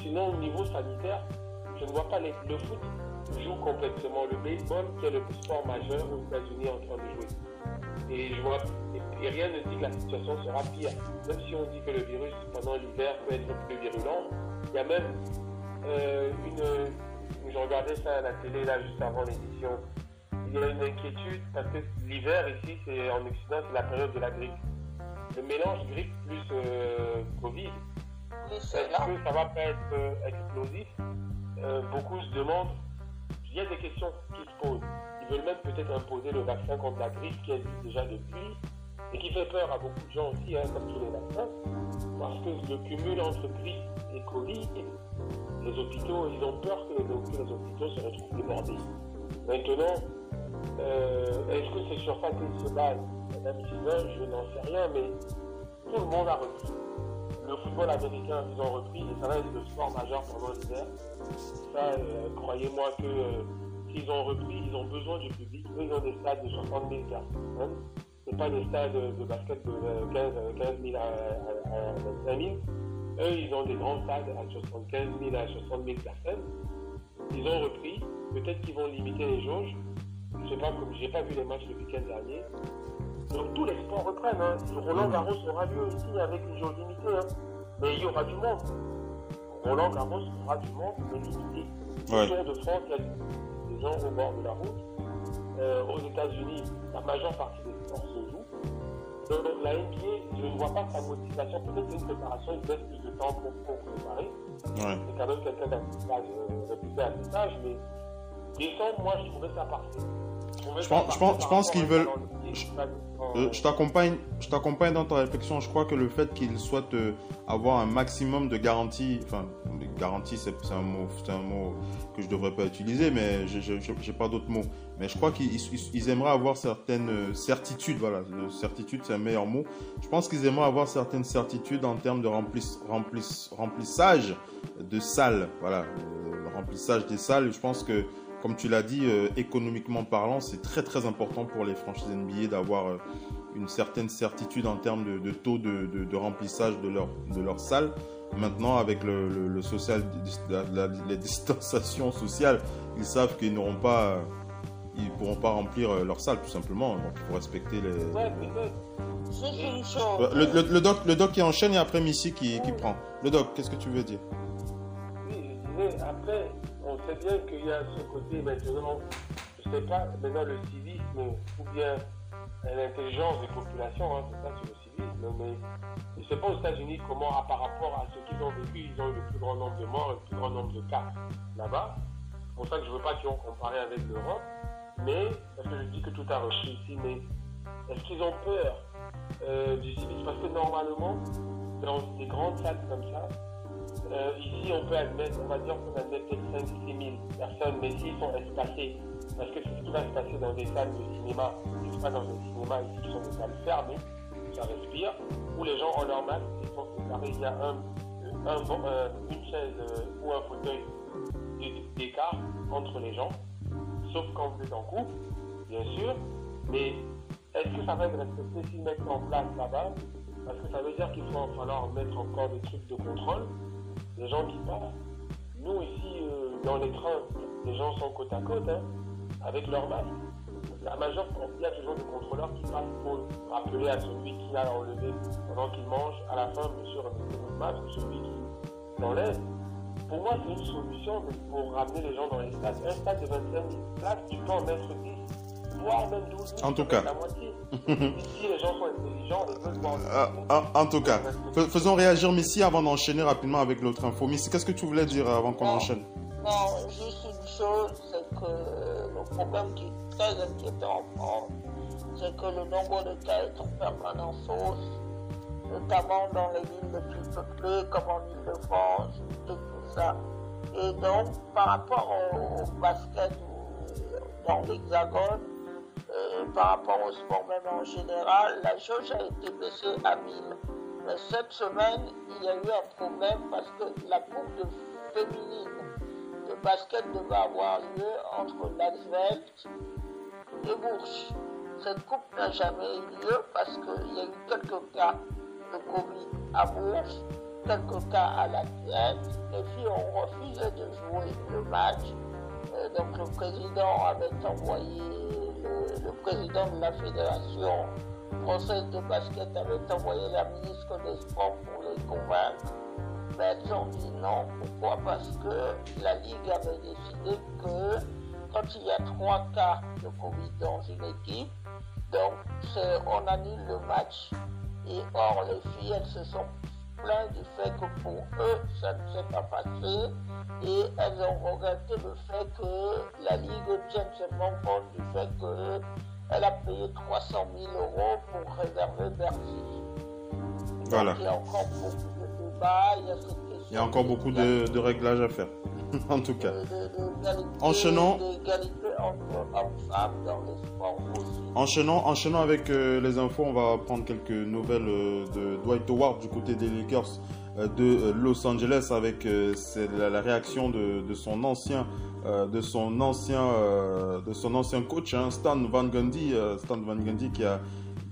sinon au niveau sanitaire, je ne vois pas le foot joue complètement le baseball qui est le sport majeur aux États-Unis en train de jouer. Et, je vois, et, rien ne dit que la situation sera pire. Même si on dit que le virus pendant l'hiver peut être plus virulent, il y a même euh, une, je regardais ça à la télé là juste avant l'édition. Il y a une inquiétude parce que l'hiver ici, c'est en Occident, c'est la période de la grippe. Le mélange grippe plus euh, Covid, est-ce que ça va pas être euh, explosif? Beaucoup se demandent. Il y a des questions qui se posent. Ils veulent même peut-être imposer le vaccin contre la grippe qui existe déjà depuis et qui fait peur à beaucoup de gens aussi, hein, comme tous les vaccins, parce que le cumul entre grippe et Covid les hôpitaux, ils ont peur que, les hôpitaux se retrouvent débordés. Maintenant, euh, est-ce que c'est sur ça qu'ils se base Madame Sylvain, je n'en sais rien, mais tout le monde a repris. Le football américain, ils ont repris, et ça va être le sport majeur pendant l'hiver. Ça, euh, croyez-moi que euh, s'ils ont repris, ils ont besoin du public. Ils ont des stades de 60 000 personnes. Ce pas des stades de basket de 15, 15 000 à, 25 000. Eux, ils ont des grands stades à 75 000 à 60 000 personnes. Ils ont repris. Peut-être qu'ils vont limiter les jauges. Je sais pas, comme j'ai pas vu les matchs le week-end dernier. Donc tous les sports reprennent. Hein. Roland Garros aura lieu aussi avec une jauge limitée. Hein. Mais il y aura du monde. Roland Garros aura du monde, mais limité. Ouais. Tour de France, il y a des gens au bord de la route. Euh, aux États-Unis, la majeure partie des sports se joue. Donc la NBA, je ne vois pas sa motivation. Peut-être une préparation, il laisse plus de temps pour, pour préparer. Ouais. C'est quand même quelqu'un d'un euh, réputé à cet âge, mais décembre, moi, je trouvais ça parfait. Je, pense, je pense, je pense qu'ils veulent. Je, je t'accompagne, je t'accompagne dans ta réflexion. Je crois que le fait qu'ils souhaitent euh, avoir un maximum de garanties, enfin, garantie, c'est un mot, un mot que je devrais pas utiliser, mais je j'ai pas d'autres mots. Mais je crois qu'ils aimeraient avoir certaines euh, certitudes. Voilà, certitude, c'est un meilleur mot. Je pense qu'ils aimeraient avoir certaines certitudes en termes de remplis, remplis, remplissage de salles. Voilà, remplissage des salles. Je pense que comme tu l'as dit, euh, économiquement parlant, c'est très très important pour les franchises NBA d'avoir euh, une certaine certitude en termes de, taux de, remplissage de leur, de leur salle. Maintenant, avec le, social, les distanciations sociales, ils savent qu'ils n'auront pas, ils pourront pas remplir euh, leur salle tout simplement. Donc, il faut respecter les. Le, le, doc, le doc qui enchaîne et après Missy qui, qui prend. Le doc, qu'est-ce que tu veux dire? Oui, mais après, on sait bien qu'il y a ce côté maintenant, je sais pas, maintenant le civisme ou bien l'intelligence des populations, hein, c'est ça, c'est le civisme, mais je ne sais pas aux États-Unis comment, par rapport à ce qu'ils ont vécu, ils ont le plus grand nombre de morts, le plus grand nombre de cas là-bas. C'est pour ça que je ne veux pas qu'ils ont comparé avec l'Europe, mais, parce que je dis que tout a repris ici, mais est-ce qu'ils ont peur euh, du civisme? Parce que normalement, dans des grandes salles comme ça, euh, ici on peut admettre, on va dire qu'on admet peut-être 5-6 000 personnes, mais s'ils sont espacés, parce que c'est ce qui va se passer dans des salles de cinéma, c'est pas dans des cinémas ici qui sont des salles fermées, ça respire, où les gens ont leur masque, ils sont séparés, il y a un, un, une chaise euh, ou un fauteuil d'écart entre les gens, sauf quand vous êtes en couple, bien sûr, mais est-ce que ça va être respecté s'ils mettent en place là-bas? Parce que ça veut dire qu'il va falloir mettre encore des trucs de contrôle, les gens qui passent. Nous ici, euh, dans les trains, les gens sont côte à côte, hein, avec leur masque. La majeure, il y a toujours des contrôleurs qui passent pour rappeler à celui qui a enlevé pendant qu'il mange, à la fin, monsieur, remettez votre masque, celui qui l'enlève. Pour moi, c'est une solution pour ramener les gens dans les stades. Un stade de 25 000 places, tu peux en mettre 10, voire même 12 000. En tout cas. La moitié. Ici, les gens sont intelligents, ils peuvent voir. Ah, en tout cas, faisons réagir Missy avant d'enchaîner rapidement avec l'autre info. Missy, qu'est-ce que tu voulais dire avant qu'on enchaîne? Non, juste une chose, c'est que le problème qui est très inquiétant en France, c'est que le nombre de cas est en permanence hausse, notamment dans les villes les plus peuplées, comme en Ile-de-France et tout ça. Et donc, par rapport au, basket dans l'Hexagone, euh, par rapport au sport même en général, la jauge a été baissée à 1000. Mais cette semaine, il y a eu un problème parce que la coupe de féminine de basket devait avoir lieu entre l'Asvelt et Bourges. Cette coupe n'a jamais eu lieu parce qu'il y a eu quelques cas de Covid à Bourges, quelques cas à la tête. Les filles ont refusé de jouer le match. Euh, donc le président avait envoyé, le, président de la fédération française de basket avait envoyé la ministre des Sports pour les convaincre. Mais elles ont dit non. Pourquoi? Parce que la Ligue avait décidé que quand il y a trois cas de Covid dans une équipe, donc on annule le match. Et or, les filles, elles se sont du fait que pour eux, ça ne s'est pas passé. Et elles ont regretté le fait que la Ligue tienne seulement compte du fait qu'elle a payé 300 000 euros pour réserver Bercy. Voilà. il y a encore beaucoup de débats, il y a cette question. Il y a encore beaucoup de, de réglages à faire. en tout cas. Enchaînons. Enchaînons, enchaînons avec euh, les infos. On va prendre quelques nouvelles euh, de Dwight Howard du côté des Lakers euh, de Los Angeles avec la, la, réaction de, de, son ancien de son ancien de son ancien coach hein, Stan Van Gundy Stan Van Gundy qui a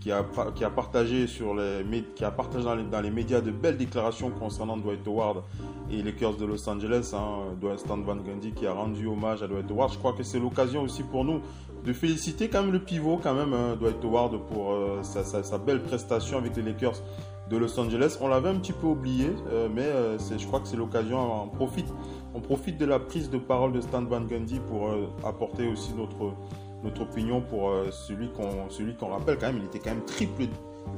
qui a, partagé sur les qui a partagé dans les, médias de belles déclarations concernant Dwight Howard et les Lakers de Los Angeles. Hein, Stan Van Gundy qui a rendu hommage à Dwight Howard. Je crois que c'est l'occasion aussi pour nous de féliciter quand même le pivot quand même hein, Dwight Howard pour euh, sa, belle prestation avec les Lakers de Los Angeles. On l'avait un petit peu oublié, euh, mais euh, je crois que c'est l'occasion. On profite, on profite de la prise de parole de Stan Van Gundy pour apporter aussi notre notre opinion pour celui qu'on celui qu'on rappelle quand même. Il était quand même triple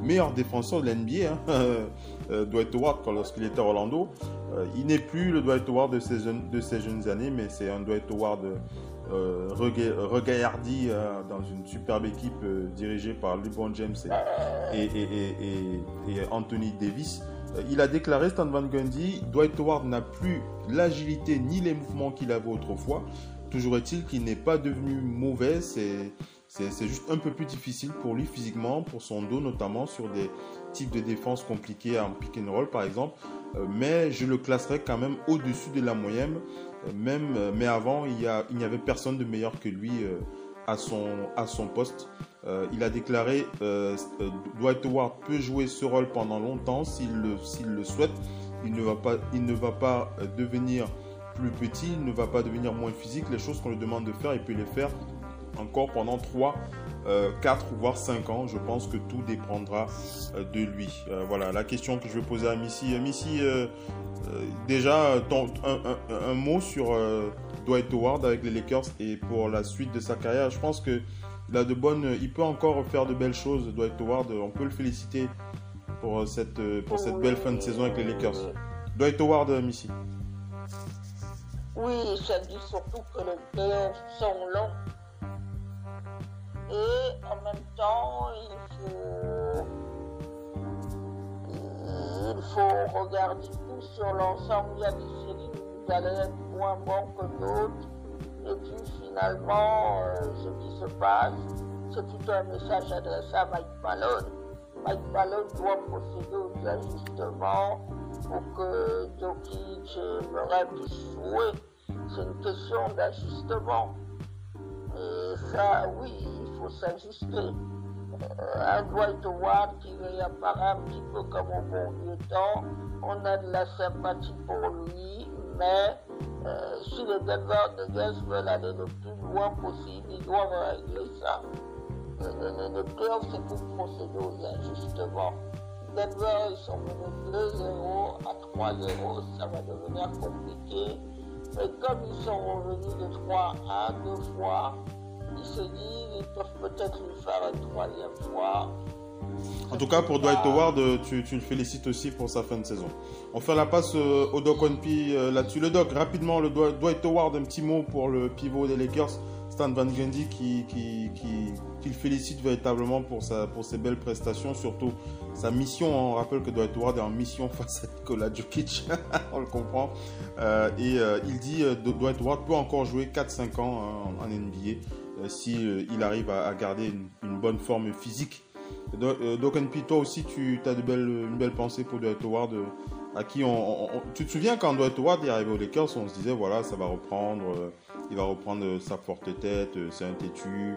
meilleur défenseur de l'NBA, hein, Dwight Howard, lorsqu'il était à Orlando. il n'est plus le Dwight Howard de ses, jeunes, de ses jeunes années, mais c'est un Dwight Howard euh, regaillardi euh, dans une superbe équipe euh, dirigée par LeBron James et, et, Anthony Davis. il a déclaré, Stan Van Gundy, Dwight Howard n'a plus l'agilité ni les mouvements qu'il avait autrefois. Toujours est-il qu'il n'est pas devenu mauvais, c'est juste un peu plus difficile pour lui physiquement, pour son dos notamment, sur des types de défense compliqués en pick and roll par exemple. mais je le classerai quand même au-dessus de la moyenne même, euh, mais avant, il n'y avait personne de meilleur que lui euh, à, son, poste. Euh, il a déclaré Dwight Howard peut jouer ce rôle pendant longtemps s'il le, le souhaite. Il ne va pas devenir plus petit, ne va pas devenir moins physique. Les choses qu'on lui demande de faire, il peut les faire encore pendant 3, 4 voire 5 ans. Je pense que tout dépendra de lui. voilà la question que je vais poser à Missy. Missy, euh, déjà, un, mot sur euh, Dwight Howard avec les Lakers et pour la suite de sa carrière. Je pense que il a de bonnes, il peut encore faire de belles choses. Dwight Howard, on peut le féliciter pour cette pour cette belle fin de saison avec les Lakers. Dwight Howard, Missy. Oui, ça dit surtout que les playoffs sont longs. Et en même temps, il faut regarder tout sur l'ensemble. Il y a des séries vous allez être moins bon que d'autres. Et puis finalement, euh, ce qui se passe, c'est tout un message adressé à Mike Malone. Malone doit procéder aux ajustements pour que Jokic et Murray. C'est une question d'ajustement. Et ça, oui, il faut s'ajuster. Euh, un Dwight Howard qui réapparaît un petit peu comme au bon vieux temps. On a de la sympathie pour lui, mais euh, si les Denver Nuggets veulent aller le plus loin possible, ils doivent régler ça. Le, club, c'est pour procéder aux ajustements. Denver, ils sont menés 2-0 à 3-0, ça va devenir compliqué. Mais comme ils sont revenus de 3 1 deux fois, ils se disent ils peuvent peut-être le faire une troisième fois. En tout cas, pour Dwight Howard, tu, tu, le félicites aussi pour sa fin de saison. On fait la passe euh, au Doc Onpi euh, là-dessus. Le Doc, rapidement, le Dwight Howard, un petit mot pour le pivot des Lakers, Stan Van Gundy, qui, qui, qui, qui, le félicite véritablement pour, sa, pour ses belles prestations, surtout sa mission. On rappelle que Dwight Howard est en mission face à Nikola Djokic, on le comprend. Euh, et euh, il dit euh, Dwight Howard peut encore jouer 4-5 ans hein, en, NBA si il arrive à, garder une, bonne forme physique Doc P, toi aussi, tu as de belles, une belle pensée pour Dwight Howard, à qui on, Tu te souviens quand Dwight Howard est arrivé aux Lakers, on se disait, voilà, ça va reprendre, il va reprendre sa forte tête, c'est un têtu,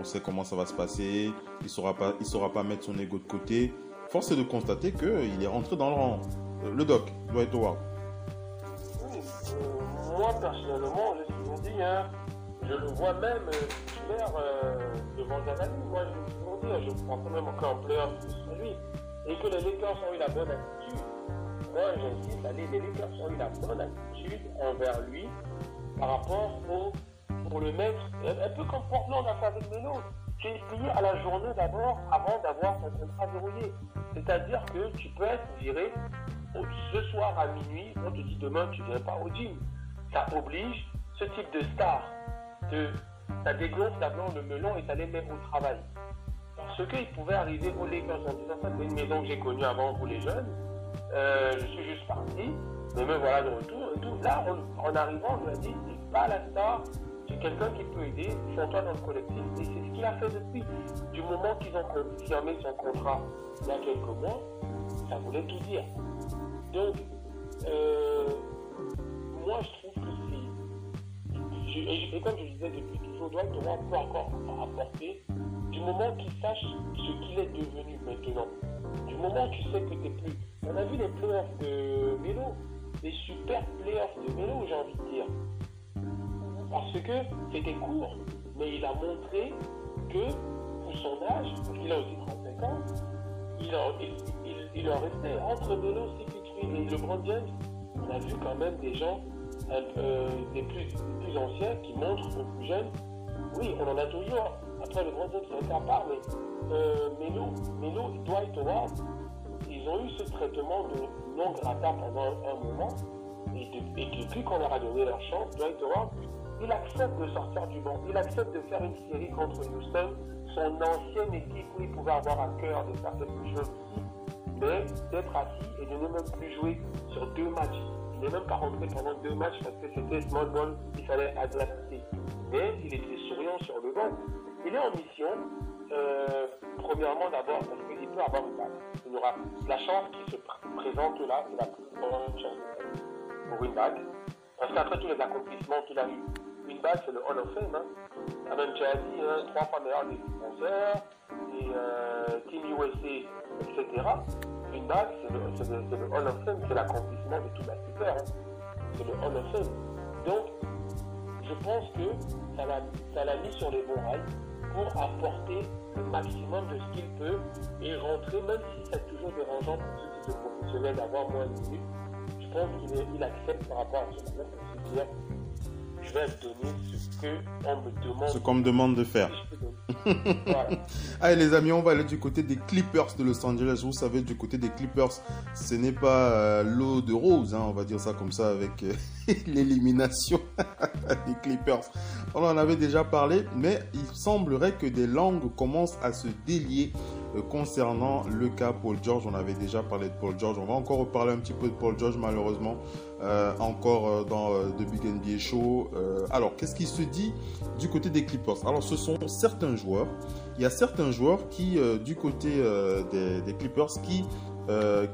on sait comment ça va se passer, il ne saura, pas, saura pas mettre son ego de côté. Force est de constater qu'il est rentré dans le rang. le Doc, Dwight Howard. Oui, moi personnellement, je vous dis, hein, je le vois même faire devant un ami. Moi, je je pensais même encore en playoff sur lui, et que les Lakers ont eu la bonne attitude. Moi, j'insiste, les Lakers ont eu la bonne attitude envers lui par rapport au, pour le mettre, un peu comme Portland a fait avec Melo. J'ai essayé à la journée d'abord avant d'avoir son contrat verrouillé. C'est-à-dire que tu peux être viré ce soir à minuit, on te dit demain tu ne viens pas au gym. Ça oblige ce type de star de ça dégonfle d'abord le melon et ça les met au travail ce qu'il pouvait arriver aux Lakers en disant ça, c'est une maison que j'ai connue avant pour les jeunes. Euh, je suis juste parti, mais me voilà de retour. Et tout. Là, en arrivant, on lui a dit pas la star, c'est quelqu'un qui peut aider, sens-toi dans le collectif. Et c'est ce qu'il a fait depuis. Du moment qu'ils ont confirmé son contrat il y a quelques mois, ça voulait tout dire. Donc, euh, moi, je trouve que c'est. Et, comme je disais depuis toujours, doit être peut encore apporter du moment qu'il sache ce qu'il est devenu maintenant, du moment où tu sais que tu n'es plus. On a vu les playoffs de vélo, les super playoffs de vélo, j'ai envie de dire. Parce que c'était court, mais il a montré que pour son âge, qu'il a aussi 35 ans, il a, il, il, il resté entre vélo, CP3 et LeBron James. On a vu quand même des gens euh, des, plus, plus anciens qui montrent aux plus jeunes. Oui, on en a toujours après le grand c'est un part, mais euh, Melo, Melo, Dwight Howard, ils ont eu ce traitement de non grata pendant un moment. Et, depuis qu'on leur a donné leur chance, Dwight Howard, il accepte de sortir du banc. Il accepte de faire une série contre Houston, son ancienne équipe il pouvait avoir à cœur de faire quelque chose mais d'être assis et de ne même plus jouer sur deux matchs. Il n'est même pas rentré pendant deux matchs parce que c'était small ball, il fallait adapter. Mais il était souriant sur le banc. Il est en mission, euh, premièrement d'abord parce qu'il peut avoir une bague. Il aura la chance qui se présente là, la plus grande chance pour une bague. Parce qu'après tous les accomplissements qu'il a eu, une bague c'est le Hall of Fame. Hein. Même dit hein, trois fois meilleur des concerts, et euh, Team USA, etc. Une bague c'est le, Hall of Fame, c'est l'accomplissement de tout super. Hein. C'est le Hall of Fame. Donc, je pense que ça l'a mis sur les bons rails pour apporter le maximum de ce qu'il peut et rentrer, même si c'est toujours dérangeant pour ceux qui sont professionnels d'avoir moins de minutes, je pense qu'il accepte par rapport à ce se dire je vais donner ce qu'on me demande. Ce qu'on me demande de faire. Allez les amis, on va aller du côté des Clippers de Los Angeles. Vous savez, du côté des Clippers, ce n'est pas euh, l'eau de rose, hein, on va dire ça comme ça, avec euh, l'élimination des Clippers. On en avait déjà parlé, mais il semblerait que des langues commencent à se délier concernant le cas Paul George. On avait déjà parlé de Paul George. On va encore reparler un petit peu de Paul George malheureusement encore dans The Big NBA Show. alors, qu'est-ce qui se dit du côté des Clippers? Alors, ce sont certains joueurs. Il y a certains joueurs qui, du côté des, Clippers, qui,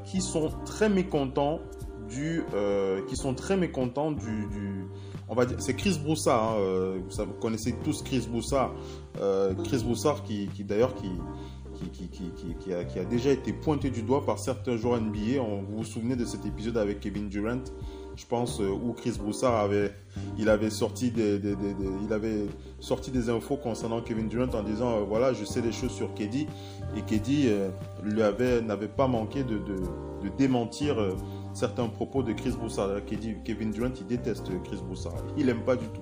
qui sont très mécontents du, qui sont très mécontents du, on va dire, c'est Chris Broussard. Hein, euh, vous, connaissez tous Chris Broussard. Euh, Chris Broussard qui, d'ailleurs qui qui, a, déjà été pointé du doigt par certains joueurs NBA. vous vous souvenez de cet épisode avec Kevin Durant, je pense, euh, où Chris Broussard avait, il avait sorti des, il avait sorti des infos concernant Kevin Durant en disant, voilà, je sais des choses sur KD. Et KD lui avait, n'avait pas manqué de, démentir certains propos de Chris Broussard. Kevin Durant, il déteste Chris Broussard. Il n'aime pas du tout.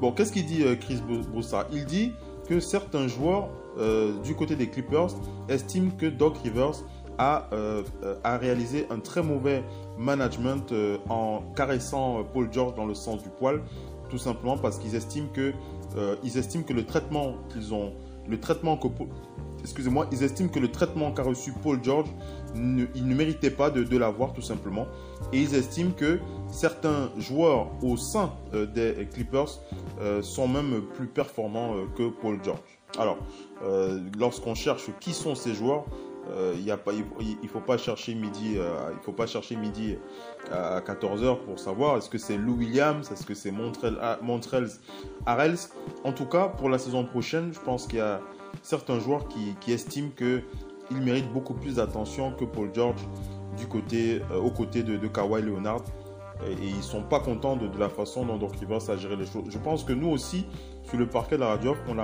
Bon, qu'est-ce qu'il dit euh, Chris Broussard? Il dit que certains joueurs euh, du côté des Clippers estiment que Doc Rivers a, euh, réalisé un très mauvais management en caressant Paul George dans le sens du poil, tout simplement parce qu'ils estiment que ils estiment que le traitement qu'ils ont, le traitement que excusez-moi, ils estiment que le traitement qu'a reçu Paul George, ne, il ne méritait pas de, l'avoir tout simplement. Et ils estiment que certains joueurs au sein euh, des Clippers euh, sont même plus performants euh, que Paul George. Alors, lorsqu'on cherche qui sont ces joueurs, il ne faut pas chercher midi, il faut chercher midi à 14h pour savoir est-ce que c'est Lou Williams, est-ce que c'est Montrell, Montrell Harrells. En tout cas, pour la saison prochaine, je pense qu'il y a certains joueurs qui, estiment qu'il mérite beaucoup plus d'attention que Paul George du côté, euh, aux côtés de Kawhi Leonard. Et, ils sont pas contents de, la façon dont Doc Rivers a géré les choses. Je pense que nous aussi, sur le parquet de la radio, on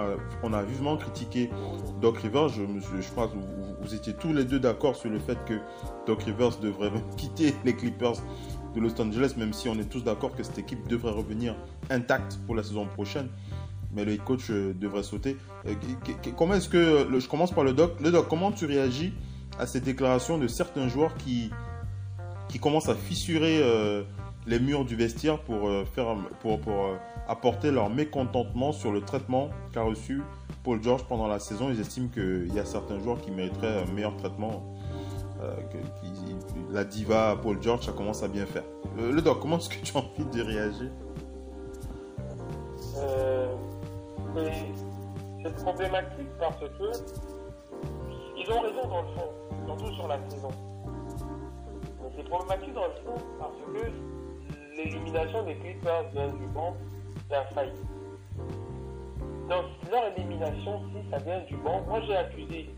a, vivement critiqué Doc Rivers. Je, je, pense que vous, étiez tous les deux d'accord sur le fait que Doc Rivers devrait quitter les Clippers de Los Angeles, même si on est tous d'accord que cette équipe devrait revenir intacte pour la saison prochaine mais le coach euh, devrait sauter. Euh, comment est-ce que, je commence par le doc, le doc, comment tu réagis à ces déclarations de certains joueurs qui, qui commencent à fissurer euh, les murs du vestiaire pour, pour, pour apporter leur mécontentement sur le traitement qu'a reçu Paul George pendant la saison. Ils estiment qu'il y a certains joueurs qui mériteraient un meilleur traitement. que, la diva Paul George, ça commence à bien faire. le doc, comment est-ce que tu as envie de réagir? C'est problématique parce que ils ont raison dans le fond, surtout sur la saison. C'est problématique dans le fond parce que l'élimination des Clippers vient du banc d'un faillite. Donc leur élimination, si ça vient du banc, moi j'ai accusé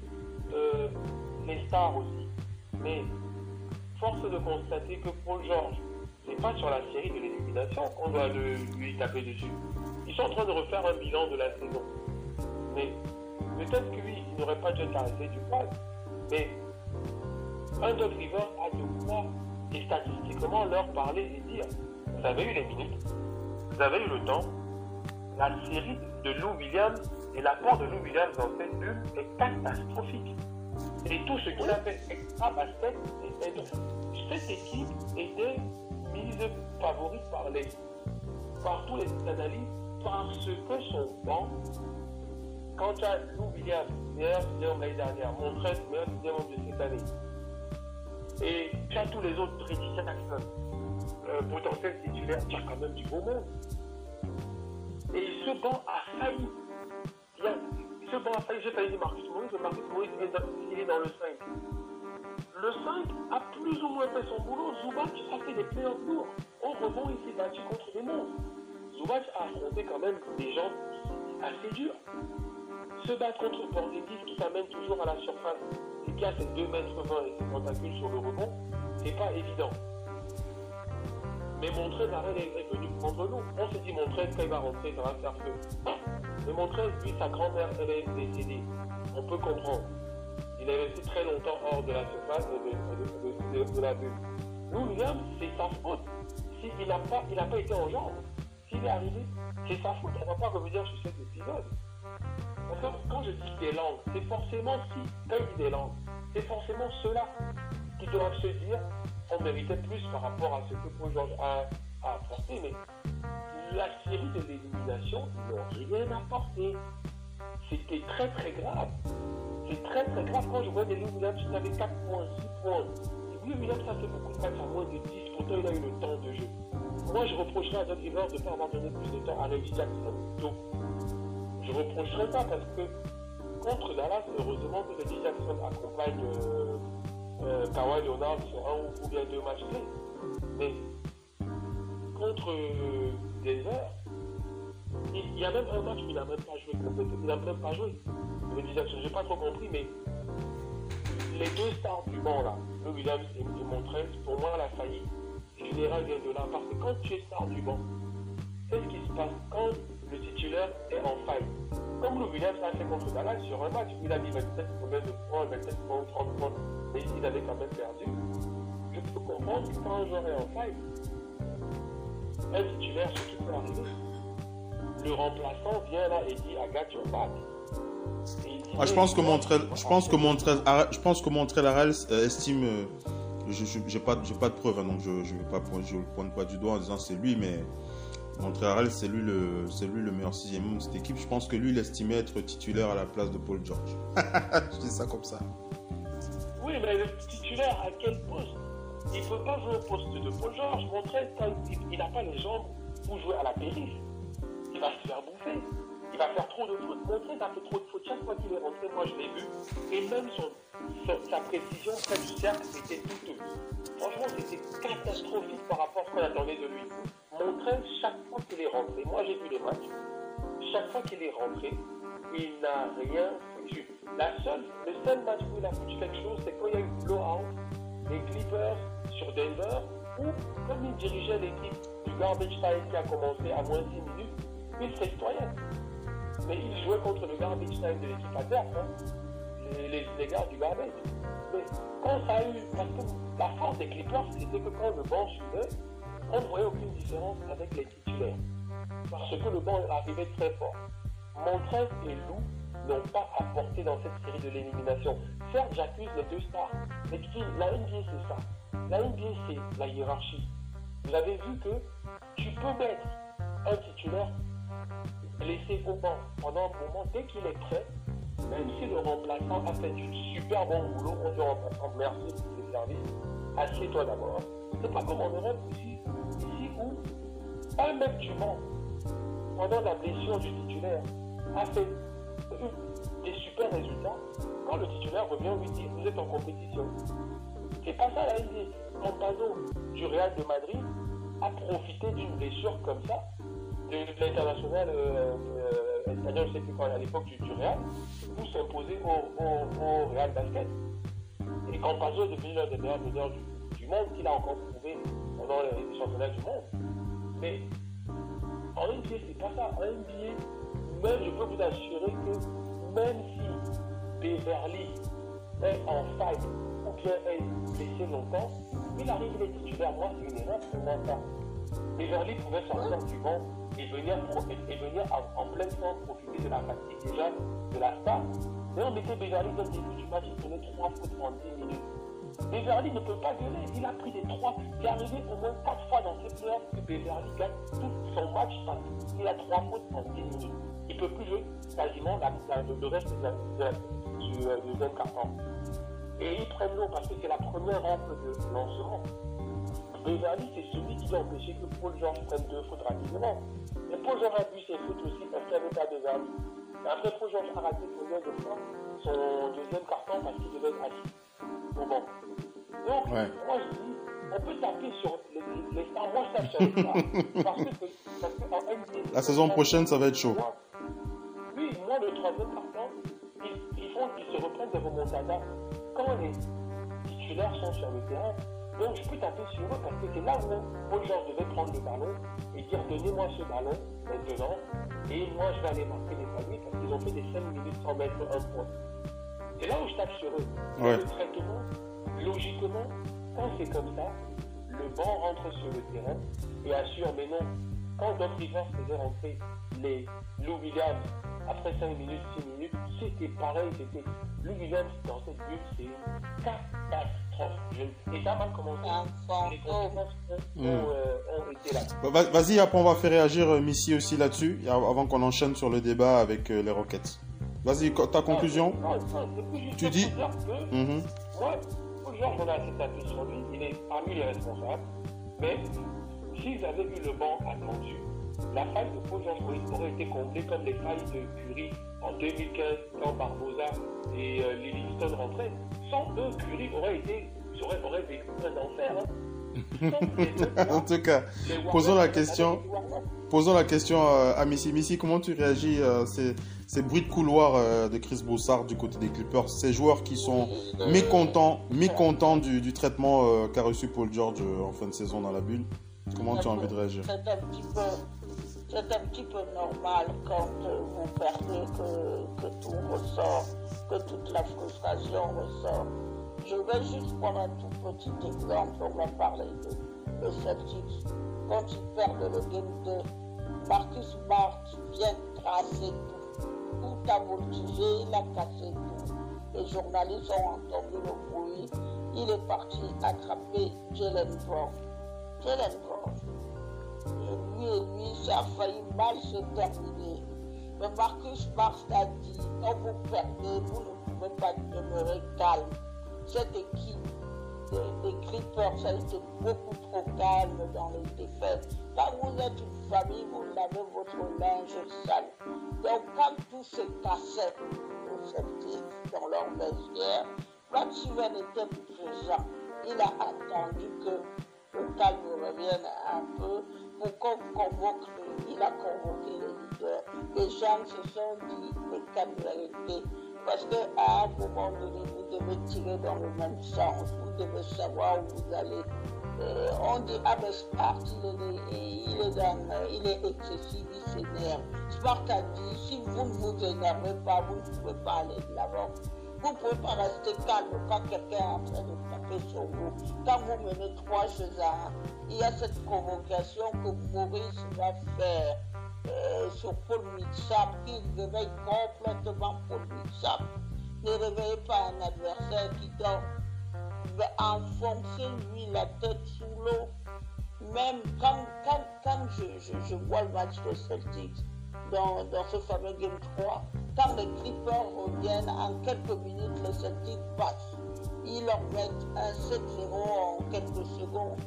euh, les stars aussi. Mais force de constater que Paul George, c'est pas sur la série de l'élimination qu'on doit lui taper dessus. Ils sont en train de refaire un bilan de la saison. Mais peut-être que oui, il n'aurait pas dû arrêté du poil. Mais un Doc River a de quoi, et statistiquement, leur parler et dire Vous avez eu les minutes, vous avez eu le temps, la série de Lou Williams et l'apport de Lou Williams dans cette bulle est catastrophique. Et tout ce qu'il a extra basket, cette équipe était mise favorite par, les, par tous les analystes parce que son banc quand as Lou Williams, meilleur leader l'année dernière, Montrez, meilleur leader de cette année, et tu as tous les autres, Jackson, euh, potentiel titulaire, tu as quand même du beau monde. Et ce banc a failli. Il ce banc a failli, j'ai failli dire Marcus Maurice, mais Marcus Maurice il est, dans, est dans le 5. Le 5 a plus ou moins fait son boulot. Zubac a fait des playoffs lourds. Au rebond, il s'est battu contre des monstres. Zubac a affronté quand même des gens assez durs se battre contre Porzingis qui t'amène toujours à la surface a ses 2 mètres 20 et ses tentacules sur le rebond, c'est pas évident. Mais Montrez Arel est venu prendre l'eau. On s'est dit Montrez quand il va rentrer, ça va faire feu. Mais Montrez, lui, sa grand-mère, elle est décédée. On peut comprendre. Il est resté très longtemps hors de la surface de, de, de, la bulle. C'est sa faute. S'il n'a pas, pas été en jambe, s'il est arrivé, c'est sa faute. On ne va pas revenir sur cet épisode. Parce que quand je dis des langues, c'est forcément si, quand je dis des langues, c'est forcément ceux-là qui doivent se dire on méritait plus par rapport à ce que Paul George a, apporté, mais la série de l'élimination, ils n'ont rien apporté. C'était très très grave. c'est très très grave quand je vois des Williams qui avaient 4 points, 6 points. Lou Williams a fait beaucoup de matchs à moins de 10, pourtant il a eu le temps de jeu. Moi je reprocherais à Doc Rivers de ne pas avoir donné plus de temps à Reggie Jackson. Donc, je reprocherais ça parce que contre Dallas, heureusement que Reggie Jackson accompagne euh, euh, Kawhi Leonard sur un ou bien deux matchs clés. Mais contre euh, Denver, il y a même un match où n'a même pas joué. Il n'a même pas joué. Reggie Jackson, je n'ai pas trop compris, mais les deux stars du banc là, le Williams et, et Montrez, pour moi la faillite générale vient de là. Parce que quand tu es star du banc, qu'est-ce qui se passe quand le titulaire est en faille Comme le Williams a fait contre Dallas sur un match, il a mis 27 combien de points, 27 points, 30 points, mais il avait quand même perdu. Je peux comprendre que quand un joueur est en faille, un titulaire, ce qui peut arriver, le remplaçant vient là et dit I got your back. Ah, je pense que Montrell, je pense que Montrell, je pense que Montrell euh, estime, euh, je j'ai pas, de preuves, hein, donc je, je vais pas, je le pointe pas du doigt en disant c'est lui, mais Harrell c'est lui le, meilleur sixième homme de cette équipe. Je pense que lui il estimait être titulaire à la place de Paul George. je dis ça comme ça. Oui, mais le titulaire à quel poste? Il ne peut pas jouer au poste de Paul George. Montrell, il n'a pas les jambes pour jouer à la périphérie. Il va se faire bouffer il va faire trop de fautes. Montrez a fait trop de fautes. Chaque fois qu'il est rentré, moi je l'ai vu. Et même sa précision près du cercle, c'était douteuse. Franchement, c'était catastrophique par rapport à ce qu'on attendait de lui. Montrez chaque fois qu'il est rentré, moi j'ai vu les matchs, chaque fois qu'il est rentré, il n'a rien foutu. La seule, le seul match où il a foutu quelque chose, c'est quand il y a eu blowout, les Clippers sur Denver, où, comme il dirigeait l'équipe du garbage time qui a commencé à moins 10 minutes, il s'exploitait mais il jouait contre le garbage time de l'équipe adverse, hein, les, les, gars du garbage. Mais quand ça a eu, parce que la force des Clippers, c'était que quand le banc suivait, on ne voyait aucune différence avec les titulaires. Parce que le banc arrivait très fort. Montrez et Lou n'ont pas apporté dans cette série de l'élimination. Certes, j'accuse les deux stars, mais la NBA c'est ça. La NBA c'est la hiérarchie. Vous avez vu que tu peux mettre un titulaire laissé au banc pendant un moment, dès qu'il est prêt, même si le remplaçant a fait du super bon boulot, on dit remplaçant merci pour tes services, assieds-toi d'abord. C'est pas comme en Europe ici, ici où un mec du banc, pendant la blessure du titulaire, a fait des super résultats. Quand le titulaire revient, lui dit vous êtes en compétition. C'est pas ça la idée. Campazzo du Real de Madrid a profité d'une blessure comme ça de l'international euh, euh, espagnol, sais plus à l'époque du, du, Real, pour s'imposer au, au, au, Real Basket. Et Campazzo est devenu l'un des meilleurs meneurs du, du, monde, qu'il a encore prouvé pendant les championnats du monde. Mais en NBA, c'est pas ça. En NBA, même, je peux vous assurer que même si Beverly est en fight ou bien est blessé longtemps, il arrive les titulaires. Moi, c'est une erreur pour moi. Beverly pouvait sortir du banc et venir, en, pleine forme profiter de la fatigue déjà de la star. Mais on mettait Beverly dans le début du match, il prenait 3 fautes en 10 minutes. Beverly ne peut pas gueuler, il a pris des 3, il est arrivé au moins 4 fois dans cette playoffs que Beverly gagne tout son match parce qu'il a 3 fautes en 10 minutes. Il ne peut plus jouer quasiment le reste de la, de, du euh, deuxième carton. Et ils prennent l'eau parce que c'est la première rampe de lancement. Beverly, c'est celui qui a empêché que Paul George prenne deux fautes rapidement. Et Paul George a bu ses fautes aussi parce qu'il n'y avait pas de Beverly. Et après, Paul George a raté de fois son deuxième carton parce qu'il devait être assis. Donc, ouais. moi je dis, on peut taper sur les, les stars. Moi je tape sur les stars. parce que, parce que en La saison prochaine, ça va être chaud. Oui, moi le troisième carton, ils, ils font qu'ils se reprennent des remontadas quand les titulaires sont sur le terrain. Donc je peux taper sur eux parce que c'est là où Paul George devait prendre le ballon et dire donnez-moi ce ballon maintenant et moi je vais aller marquer les paniers parce qu'ils ont fait des 5 minutes sans mettre un point. C'est là où je tape sur eux. Ouais. Le traitement, logiquement, quand c'est comme ça, le banc rentre sur le terrain et assure, mais non, quand Doc Rivers faisait rentrer les Lou Williams après 5 minutes, 6 minutes, c'était pareil, c'était Lou Williams dans cette bulle, c'est catastrophe. Et ça a mal commencé. Les conséquences ont, Mm. euh, ont été là. Bah, va- Vas-y, après on va faire réagir euh, Missy aussi là-dessus, avant qu'on enchaîne sur le débat avec euh, les Rockets. Vas-y, ta conclusion Non, non, c'est juste Tu dis- que Mhm. Moi, Georges, on a sur lui, il est parmi les responsables. Mais s'ils avaient eu le banc attendu, la faille de Paul Georges aurait- été comblée comme les failles de Curie en 2015 quand Barbosa et euh, Livingston rentraient. Sans eux, Curie aurait été, aurait, aurait vécu un enfer. hein. Deux, en tout cas, posons la question. Posons la question euh, à Missy. Missy, comment tu réagis à ces, ces bruits de couloir euh, de Chris Broussard du côté des Clippers? Ces joueurs qui sont mécontents, mécontents du, du traitement euh, qu'a reçu Paul George euh, en fin de saison dans la bulle? Comment tu as envie de réagir C'est un petit peu, c'est un petit peu normal quand euh, vous perdez que, que tout ressort, que toute la frustration ressort. Je vais juste prendre un tout petit exemple. On va parler de, de Celtics. Quand ils perdent le game 2, Marcus Smart vient tracer tout. Tout a voltigé, il a cassé tout. Les journalistes ont entendu le bruit. Il est parti attraper Jalen Brown. Brown. Et lui, ça a failli mal se terminer. Mais Marcus Smart a dit, quand vous perdez, vous ne pouvez pas demeurer calme. Cette équipe des, des Clippers a été beaucoup trop calme dans les défaites. Quand vous êtes une famille, vous lavez votre linge sale. Donc quand tout se cassait aux Celtics dans leur vestiaire, Steven était présent. Il a attendu que le calme revienne un peu pour qu'on convoque, il a convoqué les leaders. Les gens se sont dit, mais quelle vérité. Parce qu'à un moment donné, vous devez tirer dans le même sens, vous devez savoir où vous allez. Euh, on dit, ah ben Smart, il est, il dans, il excessif, il s'énerve. Smart a dit, si vous ne vous énervez pas, vous ne pouvez pas aller de l'avant. Vous ne pouvez pas rester calme quand quelqu'un est en train de sur vous. Quand vous menez trois choses à un, il y a cette convocation que Maurice va faire euh, sur Paul Mitchap, qui réveille complètement Paul Mitchap. Ne réveillez pas un adversaire qui dort. Enfoncer lui la tête sous l'eau. Même quand, quand, quand je, je, vois le match de Celtics dans, dans ce fameux Game 3, quand les Clippers reviennent, en quelques minutes, les Celtics passent. Ils leur mettent un 7-0 en quelques secondes.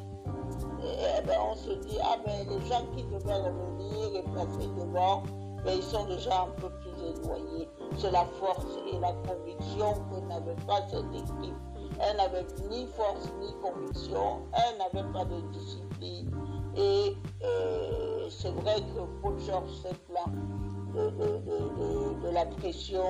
Et, eh ben, on se dit, ah ben les gens qui devaient revenir et passer devant, ben, ils sont déjà un peu plus éloignés. C'est la force et la conviction que n'avait pas cette équipe. Elle n'avait ni force ni conviction, elle n'avait pas de discipline. Et euh, c'est vrai que Paul George s'est de, la pression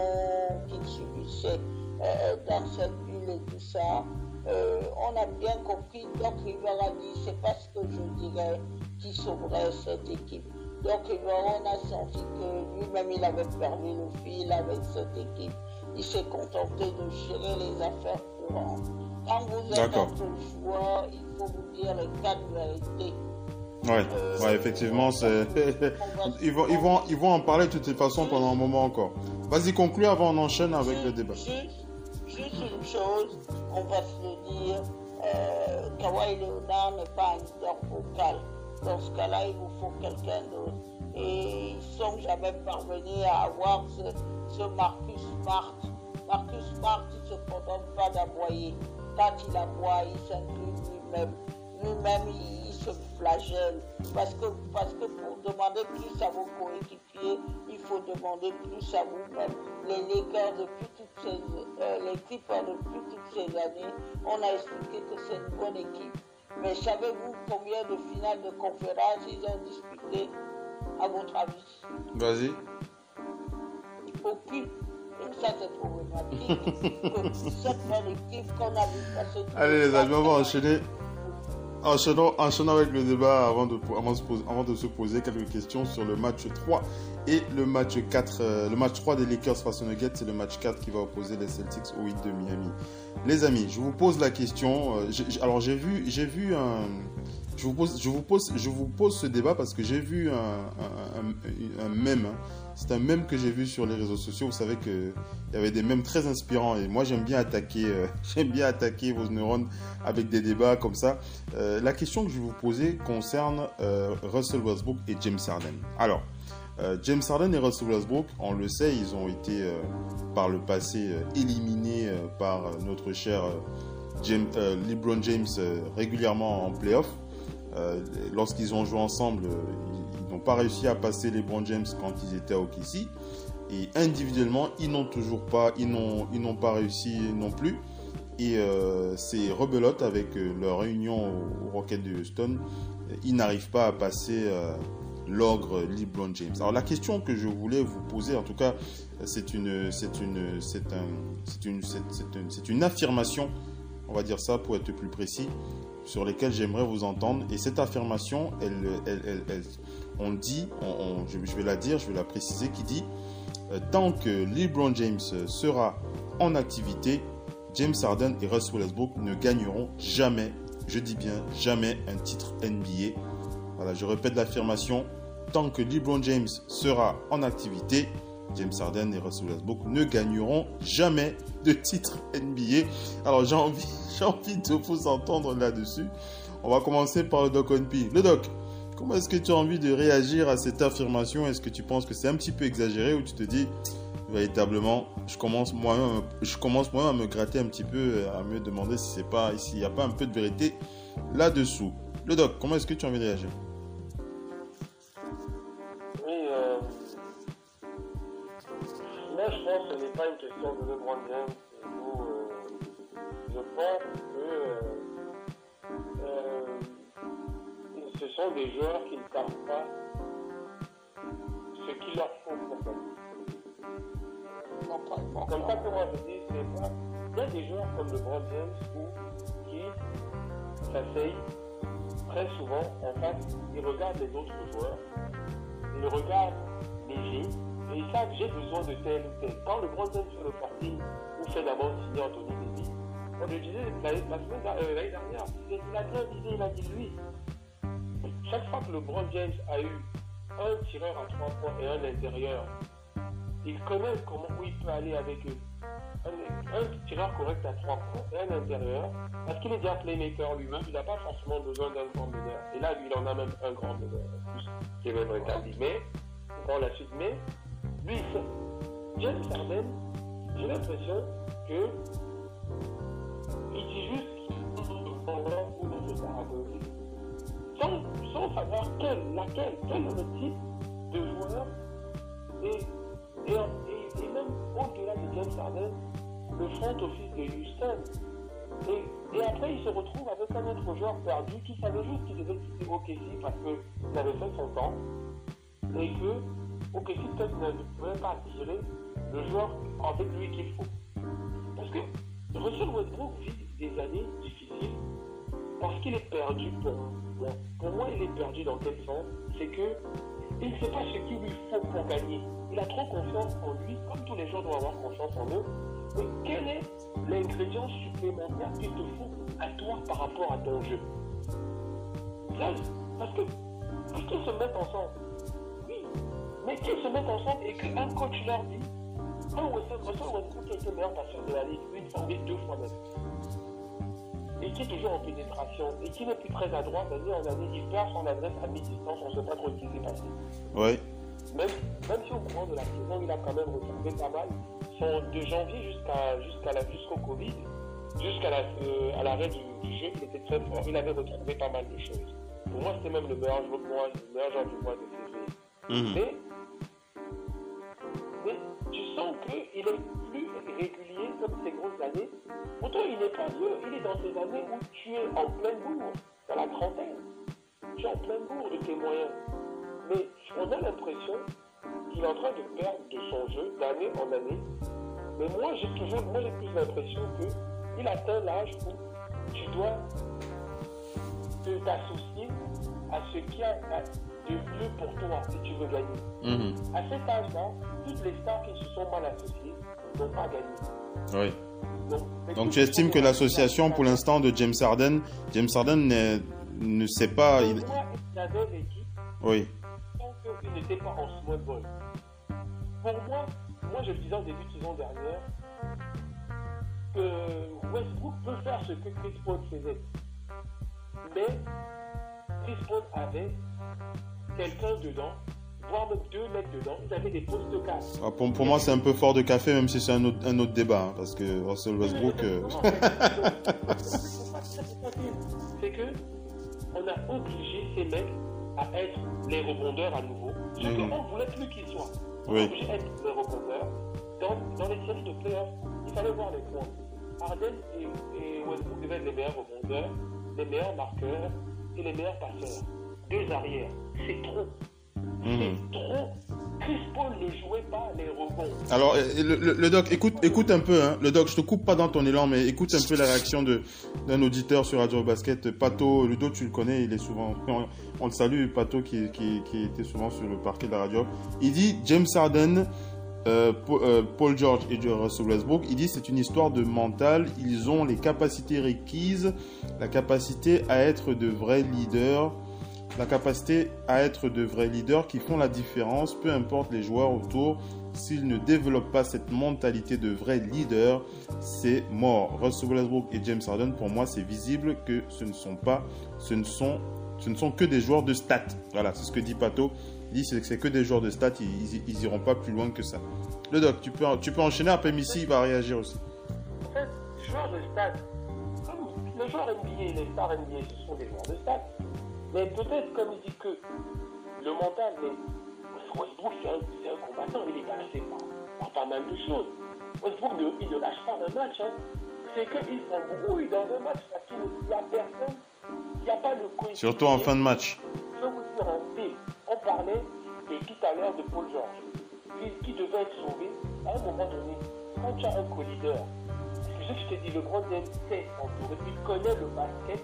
qu'il subissait euh, dans cette et tout ça. Euh, on a bien compris, Doc River a dit, c'est pas ce que je dirais qui sauverait cette équipe. Doc River, on a senti que lui-même, il avait perdu le fil avec cette équipe. Il s'est contenté de gérer les affaires courantes. Quand vous êtes entre joueurs, il faut vous dire les quatre vérités. Ouais, ouais, effectivement, c'est. ils, vont, ils, vont, ils vont en parler de toute façon pendant un moment encore. Vas-y, conclue avant on enchaîne avec le débat. Juste, juste une chose, on va se le dire, euh, Kawhi Leonard n'est pas un leader vocal. Dans ce cas-là, il vous faut quelqu'un d'autre. Et ils sont jamais parvenus à avoir ce, Marcus Smart. Marcus Smart, il ne se contente pas d'aboyer. Quand il aboie, il s'inclut lui-même. Lui-même, il, se flagelle. Parce que, parce que pour demander plus à vos coéquipiers, faut demander plus à vous-même. Les Lakers, depuis toutes ces, euh, les Clippers, depuis toutes ces années, on a expliqué que c'est une bonne équipe. Mais savez-vous combien de finales de conférence ils ont disputé, à votre avis? Vas-y. Aucune. Et ça, c'est problématique. que cette même équipe qu'on a vu passer. Allez, les amis, on va enchaîner. Enchaînons, enchaînons avec le débat avant de, se poser, quelques questions sur le match 3 et le match 4. euh, le match 3 des Lakers face aux Nuggets, c'est le match 4 qui va opposer les Celtics au Heat de Miami. Les amis, je vous pose la question. euh, alors j'ai vu, un, je vous pose, ce débat parce que j'ai vu un, un, un, un mème. C'est un mème que j'ai vu sur les réseaux sociaux. Vous savez que il y avait des mèmes très inspirants et moi j'aime bien attaquer, euh, bien attaquer vos neurones avec des débats comme ça. Euh, la question que je vais vous poser concerne euh, Russell Westbrook et James Harden. Alors, James Harden et Russell Westbrook, on le sait, ils ont été par le passé éliminés par notre cher James, LeBron James régulièrement en playoff. Lorsqu'ils ont joué ensemble, n'ont pas réussi à passer LeBron James quand ils étaient à OKC. Et individuellement, ils n'ont toujours pas, ils n'ont, pas réussi non plus. Et c'est rebelote avec leur réunion au, au Rocket de Houston. Ils n'arrivent pas à passer l'ogre LeBron James. Alors la question que je voulais vous poser, en tout cas, c'est une, une, un, c'est une, une, affirmation, on va dire ça pour être plus précis, sur lesquelles j'aimerais vous entendre. Et cette affirmation, elle, elle, on dit, je, vais la dire, je vais la préciser, qui dit euh, tant que LeBron James sera en activité, James Harden et Russell Westbrook ne gagneront jamais, je dis bien jamais, un titre NBA. Voilà, je répète l'affirmation, tant que LeBron James sera en activité, James Harden et Russell Westbrook ne gagneront jamais de titre NBA. Alors j'ai envie, j'ai envie de vous entendre là-dessus. On va commencer par le Doc Onp. Le Doc, comment est-ce que tu as envie de réagir à cette affirmation? Est-ce que tu penses que c'est un petit peu exagéré ou tu te dis véritablement, je commence moi-même, à me gratter un petit peu, à me demander si c'est pas, s'il n'y a pas un peu de vérité là-dessous. Le Doc, comment est-ce que tu as envie de réagir? Je pense que ce n'est pas une question de LeBron James. Euh, je pense ce sont des joueurs qui ne savent pas ce qu'il leur faut pour gagner. Comme ça, comment je dis, c'est pas. Il y a des joueurs comme LeBron James qui s'asseyent très souvent en face, ils regardent les autres joueurs, ils regardent les jeux et ils savent j'ai besoin de tel ou tel. Quand le grand sur le parti ou fait d'abord signer Anthony Davis, on le disait l'année euh, dernière, il a bien dit, il a dit lui. Chaque fois que le Grand James a eu un tireur à trois points et un intérieur, il connaît comment où il peut aller avec eux. Un, tireur correct à trois points et un intérieur, parce qu'il est déjà playmaker lui-même, il n'a pas forcément besoin d'un grand meneur. Et là, lui, il en a même un grand meneur qui est même rétabli. Mais, dans la suite, mais lui, James Harden, j'ai l'impression que il dit juste ou dans ce sans, savoir quel, laquelle, quel est le type de joueur et, et, et, même au-delà de James Harden, le front office de Houston. Et, et, après, il se retrouve avec un autre joueur perdu qui savait juste qu'il devait quitter OKC parce qu'il avait fait son temps et que que peut-être ne pouvait pas attirer le joueur avec lui qu'il faut. Parce que Russell Westbrook vit des années difficiles parce qu'il est perdu pour moi. Pour moi, il est perdu dans quel sens C'est que il ne sait pas ce qu'il lui faut pour gagner. Il a trop confiance en lui, comme tous les gens doivent avoir confiance en eux. Mais quel est l'ingrédient supplémentaire qu'il te faut à toi par rapport à ton jeu Parce que, parce qu'ils se mettent ensemble mais qu'ils se mettent ensemble et qu'un coach leur dit un Russell Westbrook qui est le meilleur passeur de la ligue une fois, deux fois même. Et qui est toujours en pénétration et qui n'est plus très à droite d'année en année, il perd son adresse à mi-distance, on ne sait pas trop ce qui s'est passé. Oui. Même, même si au courant de la saison, il a quand même retrouvé pas mal. Son, de janvier jusqu'à jusqu'à la jusqu'au Covid, jusqu'à la, euh, à l'arrêt du, jeu, il était très fort. Il avait retrouvé pas mal de choses. Pour moi, c'était même le meilleur joueur, le meilleur joueur du mois de février. Mmh. Mais tu sens qu'il est plus régulier comme ces grosses années. Pourtant, il n'est pas vieux, il est dans ces années où tu es en pleine bourre, dans la trentaine. Tu es en pleine bourre de tes moyens. Mais on a l'impression qu'il est en train de perdre de son jeu d'année en année. Mais moi, j'ai toujours, moi, j'ai plus l'impression qu'il atteint l'âge où tu dois t'associer à ce qui a de mieux pour toi si tu veux gagner. Mhm. À cet âge-là, toutes les stars qui se sont mal associées n'ont pas gagné. Oui. Donc, tu estimes que l'association pour l'instant de James Harden, James Harden ne sait pas. Il... il avait l'équipe. Oui. Tant qu'il n'était pas en small ball. Pour moi, moi je le disais en début de saison dernière, que Westbrook peut faire ce que Chris Paul faisait. Mais Chris Paul avait quelqu'un dedans voire même deux mecs dedans, ils avaient des postes de casse. Ah, pour, pour moi, c'est un peu fort de café, même si c'est un autre, un autre débat, hein, parce que Russell Westbrook. euh, c'est que on a obligé ces mecs à être les rebondeurs à nouveau. Ce qu'on voulait plus qu'ils soient. On Oui. a obligé d'être les rebondeurs. Dans, dans les séries de playoffs, il fallait voir les points. Harden et, et Westbrook devaient être les meilleurs rebondeurs, les meilleurs marqueurs et les meilleurs passeurs. Deux arrières, c'est trop. C'est trop. Chris Paul ne jouait pas les rebonds. Alors, euh, le, le- le doc, écoute, écoute un peu, hein. Le doc, je te coupe pas dans ton élan, mais écoute un peu la réaction d'un auditeur sur Radio Basket. Pato, Ludo, tu le connais, il est souvent. On, on le salue, Pato, qui, qui, qui était souvent sur le parquet de la radio. Il dit James Harden, euh, Paul, euh, Paul George et Russell Westbrook, il dit c'est une histoire de mental. Ils ont les capacités requises, la capacité à être de vrais leaders la capacité à être de vrais leaders qui font la différence, peu importe les joueurs autour. S'ils ne développent pas cette mentalité de vrais leaders, c'est mort. Russell Westbrook et James Harden, pour moi, c'est visible que ce ne sont pas, ce ne sont, que des joueurs de stats. Voilà, c'est ce que dit Pato. Il dit c'est que c'est que des joueurs de stats, ils, ils, ils iront pas plus loin que ça. Le doc, tu peux, tu peux enchaîner. Après, Missy il va réagir aussi. En joueurs de stade, comme les joueurs NBA, les stars NBA, ce sont des joueurs de stade. Mais peut-être, comme il dit que le mental, mais Westbrook, c'est un, un combattant, il est passé par, pas mal de choses. Westbrook, ne, il ne lâche pas un match. Hein. C'est qu'il s'embrouille dans un match parce qu'il n'y a personne, il n'y a pas le coéquipier. Surtout en fin de match. Je vais vous dire un. On parlait de tout à l'heure de Paul George, qui, qui devait être sauvé à un moment donné. Quand tu as un co-leader, c'est ce que je te dis, le grand sait entourer, il connaît le basket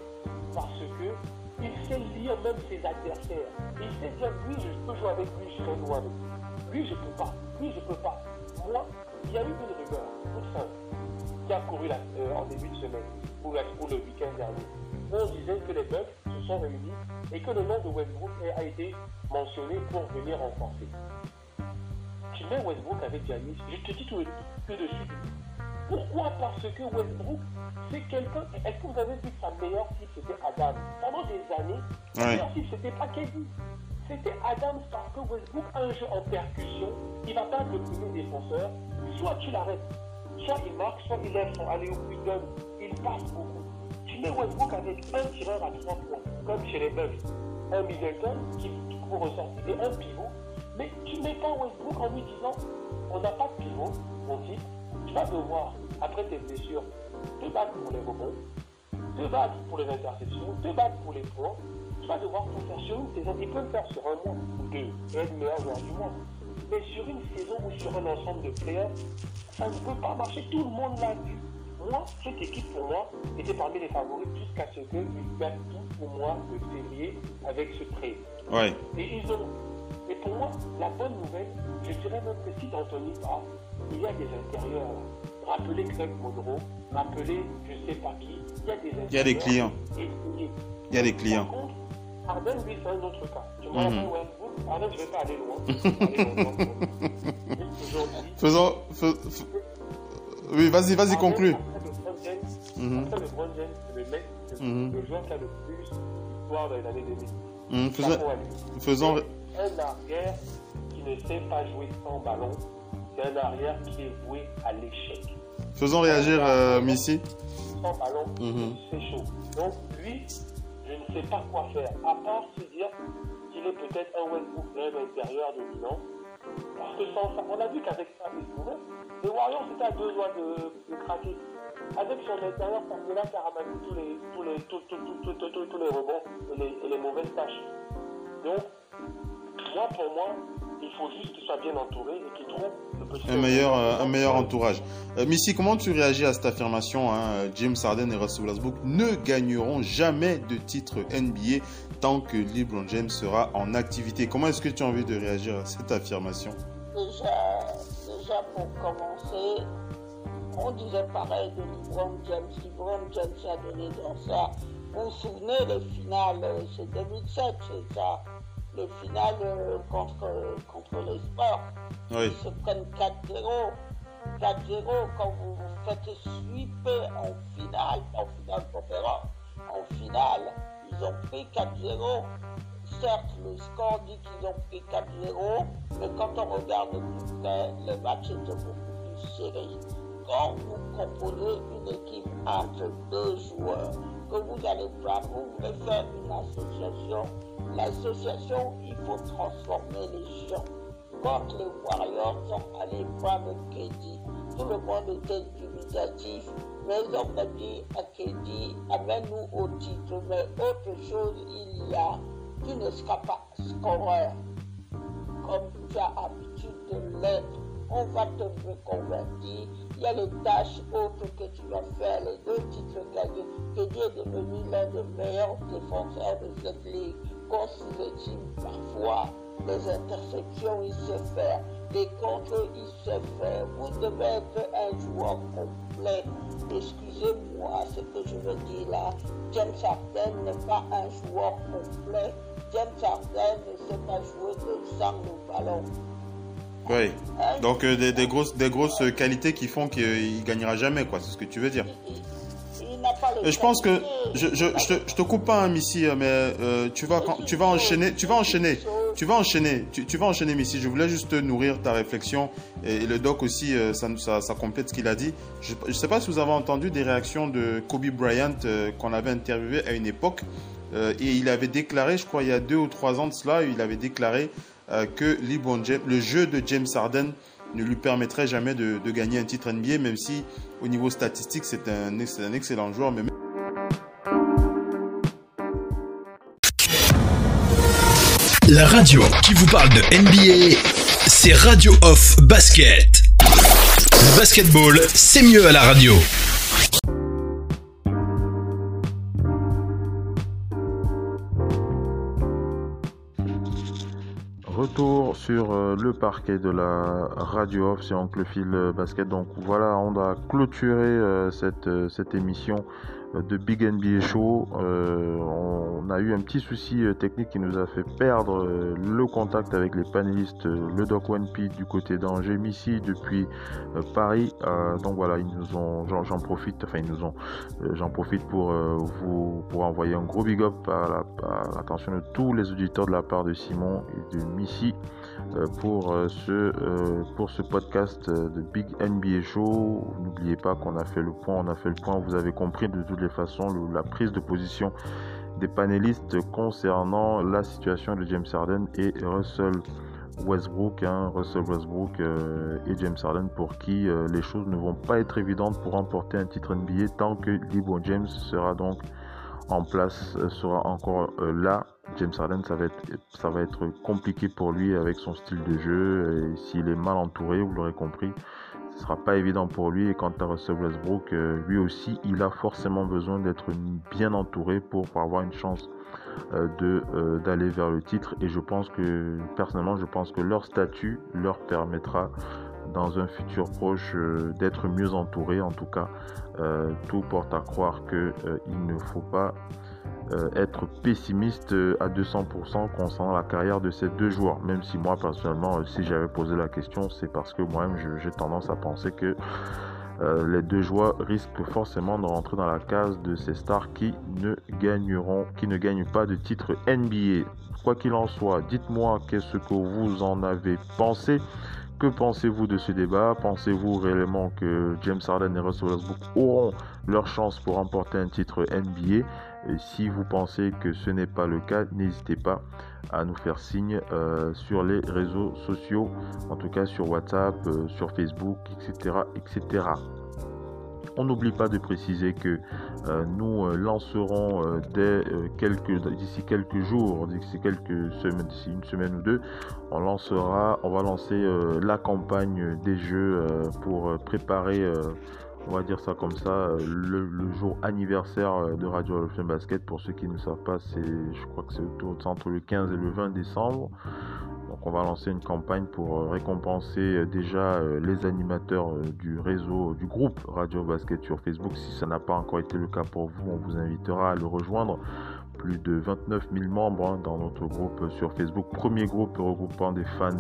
parce que il sait lire même ses adversaires. Il sait dire, lui, je peux jouer avec lui, je serai loin avec lui. Lui, je peux pas. Lui, je peux pas. Moi, il y a eu une rumeur, toute simple, qui a couru euh, en début de semaine, ou, le week-end dernier. On disait que les Bucks se sont réunis et que le nom de Westbrook a été mentionné pour venir renforcer. Tu mets Westbrook avec Giannis, je te dis tout, tout de suite. Pourquoi Parce que Westbrook, c'est quelqu'un. Est-ce que vous avez vu que sa meilleure cible c'était Adam Pendant des années, sa Ouais. meilleure cible c'était pas Kevin. C'était Adam parce que Westbrook a un jeu en percussion. Il va pas être le premier défenseur. Soit tu l'arrêtes, soit il marque, soit il lève son alley il donne. Il passe beaucoup. Tu mets Westbrook avec un tireur à trois points, comme chez les Bucks. Un Middleton qui vous ressortir et un pivot. Mais tu mets pas Westbrook en lui disant on n'a pas de pivot, mon type. Tu vas devoir, après tes blessures, te battre pour les rebonds, te battre pour les interceptions, te battre pour les points. Tu vas devoir tout faire sur une saison. Il peut le faire sur un mois ou deux et être meilleur joueur du mois. Mais sur une saison ou sur un ensemble de playoffs, ça ne peut pas marcher. Tout le monde l'a vu. Moi, cette équipe, pour moi, était parmi les favoris jusqu'à ce qu'ils gagnent tout au mois de février avec ce trade. Ouais. Et ils ont. Et pour moi, la bonne nouvelle, je dirais même que si Anthony part, il y a des intérieurs. là. Rappelez Greg Monroe, rappelez je sais pas qui, il y a des. Il y a des clients. essayés. Il y a des clients. Par contre, Harden, lui, c'est un autre cas. Tu me Mhm. rappelles Westbrook Harden, je vais pas aller loin. Je vais pas aller loin. Aujourd'hui, Faisons. fais- fais- Oui, vas-y, vas-y, conclue. Après LeBron James, Mhm. après LeBron James, c'est le mec, le, Mhm. le joueur qui a le plus d'histoire dans les années 2000. Hum, faisons- faisons. Un arrière qui ne sait pas jouer sans ballon, c'est un arrière qui est voué à l'échec. Faisons réagir euh, Missy. Sans ballon, Mhm. c'est chaud. Donc lui, je ne sais pas quoi faire, à part se dire qu'il est peut-être un Westbrook même intérieur dominant. Parce que sans ça, on a vu qu'avec ça, il pouvait. Les Warriors, c'était à deux doigts de, de craquer. Avec son intérieur, Pamela qui a ramassé tous les, tous les, tous, tous, tous, tous, tous, tous, tous les rebonds et les, et les mauvaises tâches. Donc, moi, pour moi, il faut juste qu'il soit bien entouré et qu'il trouve le petit Un meilleur, euh, un meilleur entourage. Euh, Missy, comment tu réagis à cette affirmation hein James Harden et Russell Westbrook ne gagneront jamais de titre NBA tant que LeBron James sera en activité? Comment est-ce que tu as envie de réagir à cette affirmation? Déjà, déjà pour commencer, on disait pareil de LeBron James. LeBron James a donné dans ça. Vous vous souvenez, les finales, euh, c'est 2007, c'est ça? Les finales euh, contre, contre les sports. Oui. Ils se prennent 4-0. 4-0 quand vous vous faites sweeper en finale, en finale conférence. En finale, ils ont pris 4-0. certes, le score dit qu'ils ont pris 4-0, mais quand on regarde plus près, le match était beaucoup plus serré. Quand vous composez une équipe entre deux joueurs, que vous allez prendre, vous voulez faire une association, l'association, il faut transformer les gens. Quand les Warriors sont allés prendre KD, tout le monde était dubitatif, mais ils ont dit à KD, amène-nous au titre, mais autre chose il y a, tu ne seras pas scoreur, comme tu as habitude de l'être. On va te reconvertir. Il y a les tâches autres que tu vas faire, les deux titres gagnés. KD est devenu l'un des meilleurs défenseurs de cette ligue. Sous-estime parfois les interceptions, il sait faire. Les contres, il sait faire. Vous devez être un joueur complet. Excusez-moi ce que je veux dire là. James Harden n'est pas un joueur complet. James Harden ne sait pas jouer de sang le ballon. Oui. Donc euh, des, grosses, des grosses qualités qui font qu'il gagnera jamais, quoi. C'est ce que tu veux dire. Je pense que je, je, je, te, coupe pas, hein, Missy, mais euh, tu vas tu vas enchaîner, tu vas enchaîner, tu vas enchaîner, tu, vas enchaîner, Missy. Je voulais juste nourrir ta réflexion et, le doc aussi, euh, ça, ça, ça, complète ce qu'il a dit. Je, ne sais pas si vous avez entendu des réactions de Kobe Bryant qu'on avait interviewé à une époque et il avait déclaré, je crois il y a deux ou trois ans de cela, il avait déclaré que LeBron James, le jeu de James Harden ne lui permettrait jamais de, gagner un titre NBA, même si au niveau statistique c'est un, excellent joueur. La radio qui vous parle de NBA, c'est Radio Off Basket. Basketball, c'est mieux à la radio. Sur euh, le parquet de la radio off, c'est Oncle Phil Basket. Donc voilà, on a clôturé euh, cette, euh, cette émission de Big NBA Show. Euh, on a eu un petit souci technique qui nous a fait perdre le contact avec les panélistes, le Doc One P du côté d'Angers, Missy depuis Paris. donc voilà, ils nous ont, j'en profite, enfin ils nous ont, j'en profite pour vous pour envoyer un gros big up à l'attention de tous les auditeurs de la part de Simon et de Missy pour ce pour ce podcast de Big NBA Show. N'oubliez pas qu'on a fait le point, on a fait le point. Vous avez compris de toutes les façons la prise de position des panélistes concernant la situation de James Harden et Russell Westbrook, hein, Russell Westbrook euh, et James Harden pour qui euh, les choses ne vont pas être évidentes pour remporter un titre NBA tant que LeBron James sera donc place, euh, sera encore là James Harden, ça va, être, ça va être compliqué pour lui avec son style de jeu. S'il est mal entouré, vous l'aurez compris, ce sera pas évident pour lui. Et quant à Russell Westbrook, lui aussi, il a forcément besoin d'être bien entouré pour avoir une chance d'aller vers le titre. Et je pense que, personnellement, je pense que leur statut leur permettra dans un futur proche euh, d'être mieux entouré. En tout cas, euh, tout porte à croire que euh, ne faut pas être pessimiste à 200% concernant la carrière de ces deux joueurs. Même si moi personnellement, si j'avais posé la question, c'est parce que moi-même j'ai tendance à penser que les deux joueurs risquent forcément de rentrer dans la case de ces stars qui ne gagneront, qui ne gagnent pas de titre NBA. Quoi qu'il en soit, dites-moi qu'est-ce que vous en avez pensé. Que pensez-vous de ce débat? Pensez-vous réellement que James Harden et Russell Westbrook auront leur chance pour remporter un titre NBA Si vous pensez que ce n'est pas le cas, n'hésitez pas à nous faire signe euh, sur les réseaux sociaux, en tout cas sur WhatsApp, euh, sur Facebook, etc., etc. On n'oublie pas de préciser que euh, nous euh, lancerons euh, dès quelques d'ici quelques jours, d'ici quelques semaines, d'ici une semaine ou deux, on lancera, on va lancer la campagne des jeux pour préparer on va dire ça comme ça, le, le jour anniversaire de Radio Evolution Basket. Pour ceux qui ne savent pas, c'est, je crois que c'est entre le 15 et le 20 décembre. Donc on va lancer une campagne pour récompenser déjà les animateurs du réseau, du groupe Radio Basket sur Facebook. Si ça n'a pas encore été le cas pour vous, on vous invitera à le rejoindre. Plus de 29 000 membres hein, dans notre groupe sur Facebook. Premier groupe regroupant des fans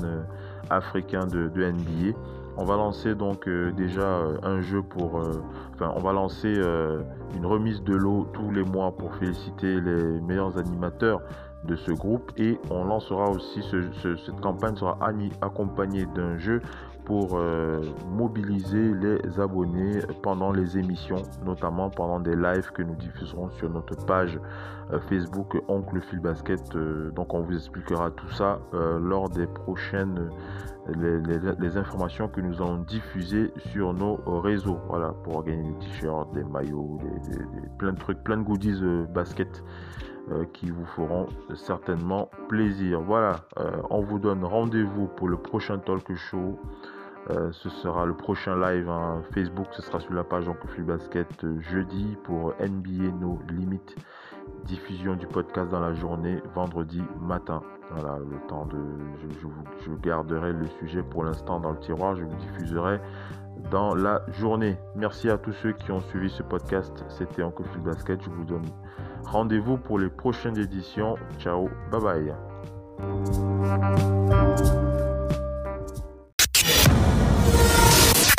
africains de NBA. On va lancer donc euh, déjà euh, un jeu pour... Euh, enfin, on va lancer une remise de l'eau tous les mois pour féliciter les meilleurs animateurs de ce groupe. Et on lancera aussi cette campagne sera accompagnée d'un jeu pour euh, mobiliser les abonnés pendant les émissions, notamment pendant des lives que nous diffuserons sur notre page euh, Facebook Oncle Phil Basket. Euh, donc on vous expliquera tout ça lors des prochaines les, informations que nous allons diffuser sur nos réseaux. Voilà, pour gagner des t-shirts, des maillots, plein de trucs, plein de goodies basket. qui vous feront certainement plaisir. Voilà, on vous donne rendez-vous pour le prochain talk show. Euh, ce sera le prochain live hein, Facebook, ce sera sur la page Oncle Basket euh, jeudi pour NBA No Limit. Diffusion du podcast dans la journée, vendredi matin. Voilà, le temps de. Je, garderai le sujet pour l'instant dans le tiroir, je vous diffuserai dans la journée. Merci à tous ceux qui ont suivi ce podcast. C'était Oncle Basket. Je vous donne rendez-vous pour les prochaines éditions. Ciao, bye bye.